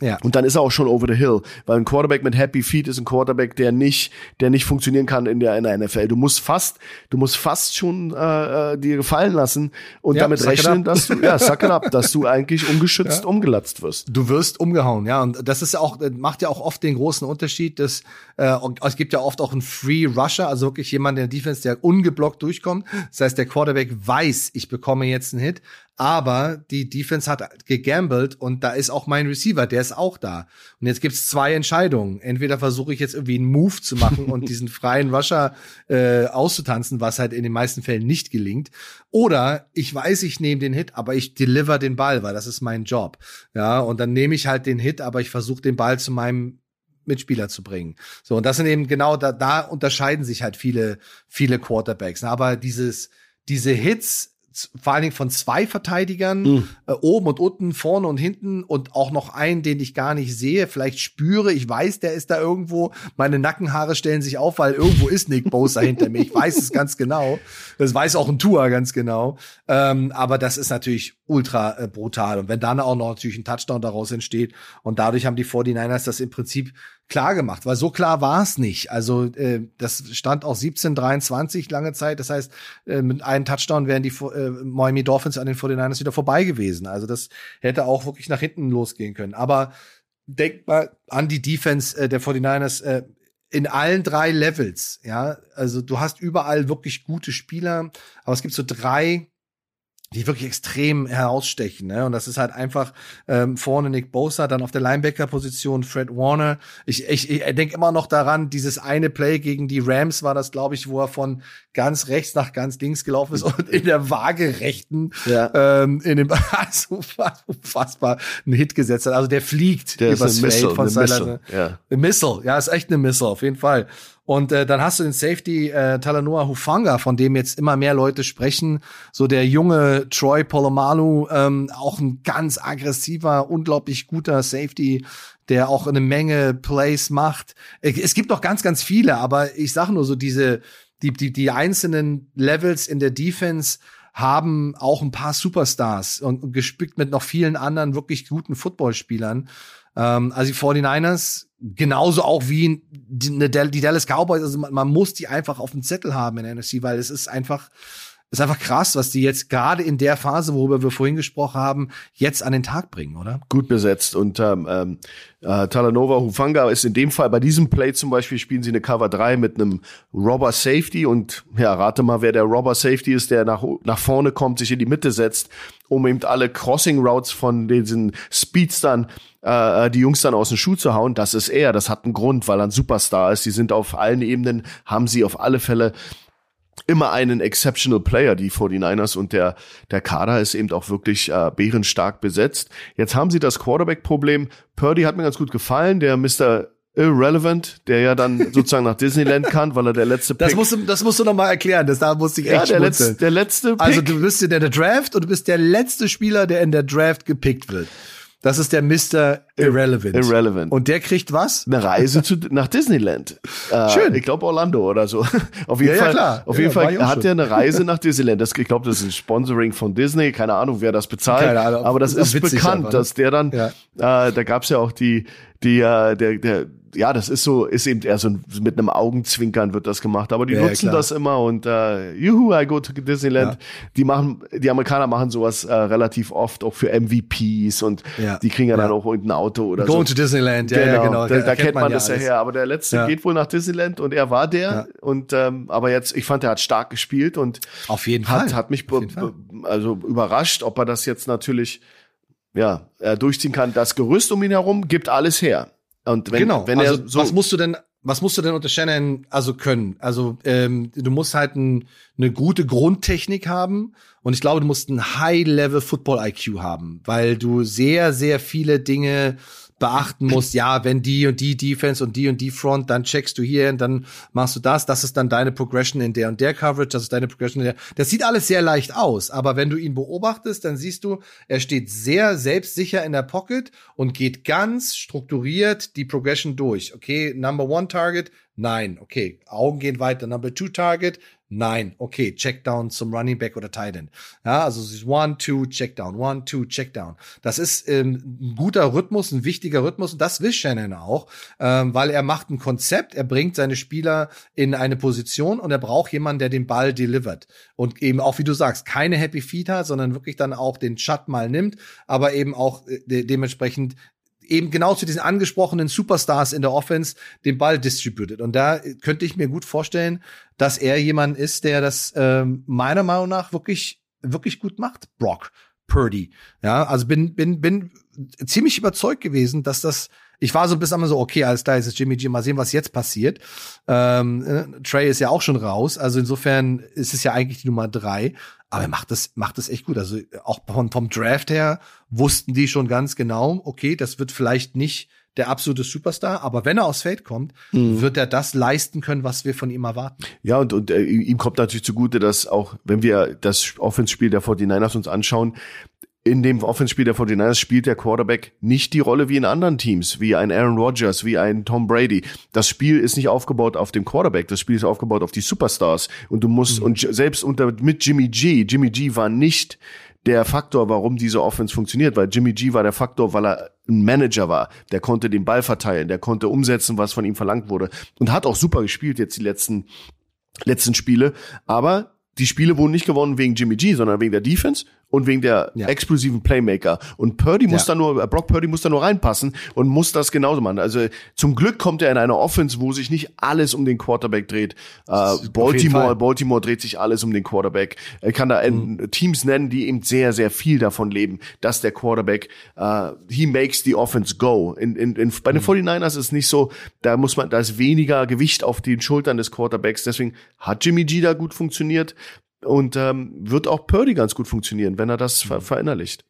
Ja. Und dann ist er auch schon over the hill, weil ein Quarterback mit Happy Feet ist ein Quarterback, der nicht, der nicht funktionieren kann in der, in der NFL. Du musst fast, du musst fast schon äh, äh, dir gefallen lassen und Ja, damit rechnen, dass du, ja, suck it up, dass du eigentlich ungeschützt Ja. umgelatzt wirst. Du wirst umgehauen, ja. Und das ist ja auch, macht ja auch oft den großen Unterschied, dass äh, es gibt ja oft auch einen Free Rusher, also wirklich jemand in der Defense, der ungeblockt durchkommt. Das heißt, der Quarterback weiß, ich bekomme jetzt einen Hit, aber die Defense hat gegambelt und da ist auch mein Receiver, der ist auch da. Und jetzt gibt's zwei Entscheidungen. Entweder versuche ich jetzt irgendwie einen Move zu machen und diesen freien Rusher äh, auszutanzen, was halt in den meisten Fällen nicht gelingt. Oder ich weiß, ich nehme den Hit, aber ich deliver den Ball, weil das ist mein Job. Ja, und dann nehme ich halt den Hit, aber ich versuche den Ball zu meinem Mitspieler zu bringen. So, und das sind eben genau, da, da unterscheiden sich halt viele, viele Quarterbacks. Aber dieses, diese Hits, vor allen Dingen von zwei Verteidigern, Mhm. äh, oben und unten, vorne und hinten und auch noch einen, den ich gar nicht sehe, vielleicht spüre, ich weiß, der ist da irgendwo, meine Nackenhaare stellen sich auf, weil irgendwo ist Nick Bosa hinter mir, ich weiß es ganz genau, das weiß auch ein Tua ganz genau, ähm, aber das ist natürlich ultra äh, brutal. Und wenn dann auch noch natürlich ein Touchdown daraus entsteht und dadurch haben die 49ers das im Prinzip klar gemacht, weil so klar war es nicht. Also äh, das stand auch 17-23 lange Zeit. Das heißt, äh, mit einem Touchdown wären die äh, Miami Dolphins an den 49ers wieder vorbei gewesen. Also das hätte auch wirklich nach hinten losgehen können. Aber denk mal an die Defense äh, der 49ers äh, in allen drei Levels. Ja, also du hast überall wirklich gute Spieler, aber es gibt so drei die wirklich extrem herausstechen. Ne? Und das ist halt einfach ähm, vorne Nick Bosa, dann auf der Linebacker-Position Fred Warner. Ich, ich, ich denke immer noch daran, dieses eine Play gegen die Rams war das, glaube ich, wo er von ganz rechts nach ganz links gelaufen ist und in der waagerechten Ja. ähm, in dem also unfassbar einen Hit gesetzt hat. Also der fliegt Der übers Feld von eine seiner Missile, ja. Eine Missile, ja, ist echt eine Missile, auf jeden Fall. Und äh, dann hast du den Safety äh, Talanoa Hufanga, von dem jetzt immer mehr Leute sprechen. So der junge Troy Polomalu, ähm, auch ein ganz aggressiver, unglaublich guter Safety, der auch eine Menge Plays macht. Äh, Es gibt noch ganz, ganz viele, aber ich sage nur so diese, die, die, die einzelnen Levels in der Defense haben auch ein paar Superstars und, und gespickt mit noch vielen anderen wirklich guten Footballspielern. Ähm, also die 49ers genauso auch wie die, die Dallas Cowboys. Also man, man muss die einfach auf dem Zettel haben in der NFC, weil es ist einfach ist einfach krass, was die jetzt gerade in der Phase, worüber wir vorhin gesprochen haben, jetzt an den Tag bringen, oder? Gut besetzt. Und ähm, ähm äh, Talanova Hufanga ist in dem Fall, bei diesem Play zum Beispiel, spielen sie eine Cover 3 mit einem Robber Safety. Und ja, rate mal, wer der Robber Safety ist, der nach, nach vorne kommt, sich in die Mitte setzt, um eben alle Crossing Routes von diesen Speedstern äh, die Jungs dann aus dem Schuh zu hauen, das ist er. Das hat einen Grund, weil er ein Superstar ist. Die sind auf allen Ebenen, haben sie auf alle Fälle immer einen exceptional Player, die 49ers und der, der Kader ist eben auch wirklich äh, bärenstark besetzt. Jetzt haben sie das Quarterback-Problem. Purdy hat mir ganz gut gefallen, der Mr. Irrelevant, der ja dann sozusagen nach Disneyland kann, weil er der letzte Pick. Das musst du, das musst du noch mal erklären. Das da musste ich echt ja, der letzte, der letzte also Pick. Also du bist in der Draft und du bist der letzte Spieler, der in der Draft gepickt wird. Das ist der Mr. Irrelevant. Irrelevant. Und der kriegt was? Eine Reise zu, nach Disneyland. Äh, Schön. Ich glaube Orlando oder so. auf jeden ja, Fall, ja, klar. Auf jeden ja, Fall hat er eine Reise nach Disneyland. Das, ich glaube, das ist ein Sponsoring von Disney. Keine Ahnung, wer das bezahlt. Keine Ahnung, Aber das ist, ist bekannt, einfach, ne? dass der dann, äh, da gab's ja auch die, die, äh, der, der, ja, das ist so, ist eben eher so mit einem Augenzwinkern wird das gemacht. Aber die ja, nutzen ja, das immer und äh, juhu, I go to Disneyland. Ja. Die machen, die Amerikaner machen sowas äh, relativ oft auch für MVPs und die kriegen ja, dann auch irgendein Auto oder Going so. to Disneyland, ja, genau. genau. Da, da kennt man, man das ja her. Aber der letzte geht wohl nach Disneyland und er war der. Und ähm, aber jetzt, ich fand, er hat stark gespielt und auf jeden hat, Fall hat mich also überrascht, ob er das jetzt natürlich ja, äh, durchziehen kann. Das Gerüst um ihn herum gibt alles her. Und wenn, genau. wenn also, er so was musst du denn was musst du denn unter Shannon also können? Also ähm, du musst halt ein, eine gute Grundtechnik haben und ich glaube, du musst ein High-Level Football IQ haben, weil du sehr sehr viele Dinge beachten musst, ja, wenn die und die Defense und die und die Front, dann checkst du hier und dann machst du das, das ist dann deine Progression in der und der Coverage, das ist deine Progression in der. Das sieht alles sehr leicht aus, aber wenn du ihn beobachtest, dann siehst du, er steht sehr selbstsicher in der Pocket und geht ganz strukturiert die Progression durch. Okay, Number One Target, Nein, okay. Augen gehen weiter. Number two Target. Nein, okay. Checkdown zum Running Back oder Tight End. Ja, also es ist one, two, Checkdown, one, two, Checkdown. Das ist ähm, ein guter Rhythmus, ein wichtiger Rhythmus und das will Shannon auch, ähm, weil er macht ein Konzept, er bringt seine Spieler in eine Position und er braucht jemanden, der den Ball delivert. Und eben auch, wie du sagst, keine Happy Feet hat, sondern wirklich dann auch den Shut mal nimmt, aber eben auch äh, de dementsprechend eben genau zu diesen angesprochenen Superstars in der Offense den Ball distributed. Und da könnte ich mir gut vorstellen, dass er jemand ist, der das ähm, meiner Meinung nach wirklich, wirklich gut macht, Brock Purdy. Ja, also bin, bin, bin ziemlich überzeugt gewesen, dass das ich war so bis einmal so, okay, alles klar, ist es Jimmy G, mal sehen, was jetzt passiert. Ähm, äh, Trey ist ja auch schon raus, also insofern ist es ja eigentlich die Nummer drei. Aber er macht das, macht das echt gut. Also auch vom, vom Draft her wussten die schon ganz genau, okay, das wird vielleicht nicht der absolute Superstar, aber wenn er aufs Feld kommt, mhm. wird er das leisten können, was wir von ihm erwarten. Ja, und, und äh, ihm kommt natürlich zugute, dass auch, wenn wir das Offenspiel der 49ers uns anschauen, in dem Offenspiel der 49ers spielt der Quarterback nicht die Rolle wie in anderen Teams, wie ein Aaron Rodgers, wie ein Tom Brady. Das Spiel ist nicht aufgebaut auf dem Quarterback, das Spiel ist aufgebaut auf die Superstars. Und du musst, mhm. und selbst unter, mit Jimmy G, Jimmy G war nicht der Faktor, warum diese Offense funktioniert, weil Jimmy G war der Faktor, weil er ein Manager war. Der konnte den Ball verteilen, der konnte umsetzen, was von ihm verlangt wurde und hat auch super gespielt jetzt die letzten letzten Spiele, aber die Spiele wurden nicht gewonnen wegen Jimmy G, sondern wegen der Defense und wegen der ja. explosiven Playmaker. Und Purdy muss ja. da nur, äh, Brock Purdy muss da nur reinpassen und muss das genauso machen. Also zum Glück kommt er in eine Offense, wo sich nicht alles um den Quarterback dreht. Äh, Baltimore, Baltimore dreht sich alles um den Quarterback. Er kann da mhm. Teams nennen, die eben sehr, sehr viel davon leben, dass der Quarterback, äh, he makes the offense go. In, in, in, bei den mhm. 49ers ist es nicht so, da muss man, da ist weniger Gewicht auf den Schultern des Quarterbacks. Deswegen hat Jimmy G da gut funktioniert. Und ähm, wird auch Purdy ganz gut funktionieren, wenn er das ver verinnerlicht.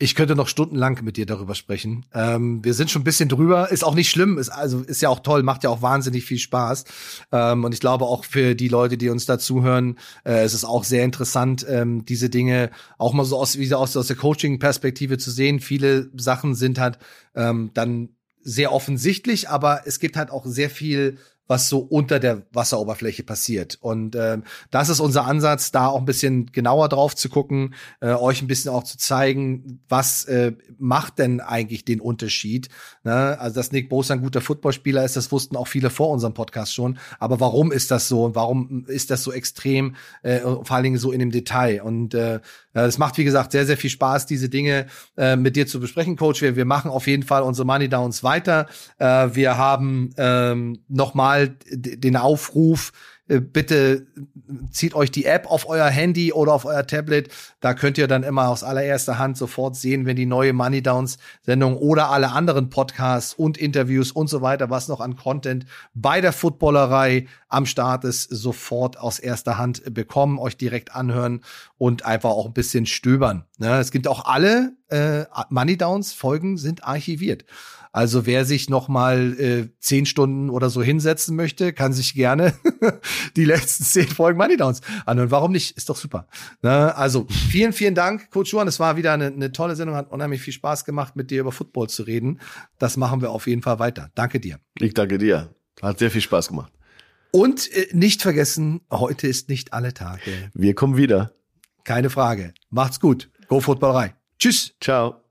Ich könnte noch stundenlang mit dir darüber sprechen. Ähm, wir sind schon ein bisschen drüber, ist auch nicht schlimm, ist also ist ja auch toll, macht ja auch wahnsinnig viel Spaß. Ähm, und ich glaube auch für die Leute, die uns dazuhören, äh, ist es auch sehr interessant, ähm, diese Dinge auch mal so aus, wie aus, aus der Coaching-Perspektive zu sehen. Viele Sachen sind halt ähm, dann sehr offensichtlich, aber es gibt halt auch sehr viel was so unter der Wasseroberfläche passiert. Und äh, das ist unser Ansatz, da auch ein bisschen genauer drauf zu gucken, äh, euch ein bisschen auch zu zeigen, was äh, macht denn eigentlich den Unterschied. Ne? Also, dass Nick Bosa ein guter Footballspieler ist, das wussten auch viele vor unserem Podcast schon. Aber warum ist das so? Warum ist das so extrem, äh, vor allen Dingen so in dem Detail? Und äh, es macht, wie gesagt, sehr, sehr viel Spaß, diese Dinge äh, mit dir zu besprechen, Coach. Wir, wir machen auf jeden Fall unsere Money Downs weiter. Äh, wir haben ähm, nochmal den Aufruf, äh, bitte zieht euch die App auf euer Handy oder auf euer Tablet. Da könnt ihr dann immer aus allererster Hand sofort sehen, wenn die neue Money Downs Sendung oder alle anderen Podcasts und Interviews und so weiter, was noch an Content bei der Footballerei am Start ist, sofort aus erster Hand bekommen, euch direkt anhören und einfach auch ein bisschen stöbern. Ne? Es gibt auch alle äh, Money Downs Folgen sind archiviert. Also wer sich noch mal äh, zehn Stunden oder so hinsetzen möchte, kann sich gerne die letzten zehn Folgen Money Downs anhören. Warum nicht? Ist doch super. Ne? Also vielen, vielen Dank, Coach Juan. Es war wieder eine, eine tolle Sendung. Hat unheimlich viel Spaß gemacht, mit dir über Football zu reden. Das machen wir auf jeden Fall weiter. Danke dir. Ich danke dir. Hat sehr viel Spaß gemacht. Und äh, nicht vergessen, heute ist nicht alle Tage. Wir kommen wieder. Keine Frage. Macht's gut. Go Footballerei. Tschüss. Ciao.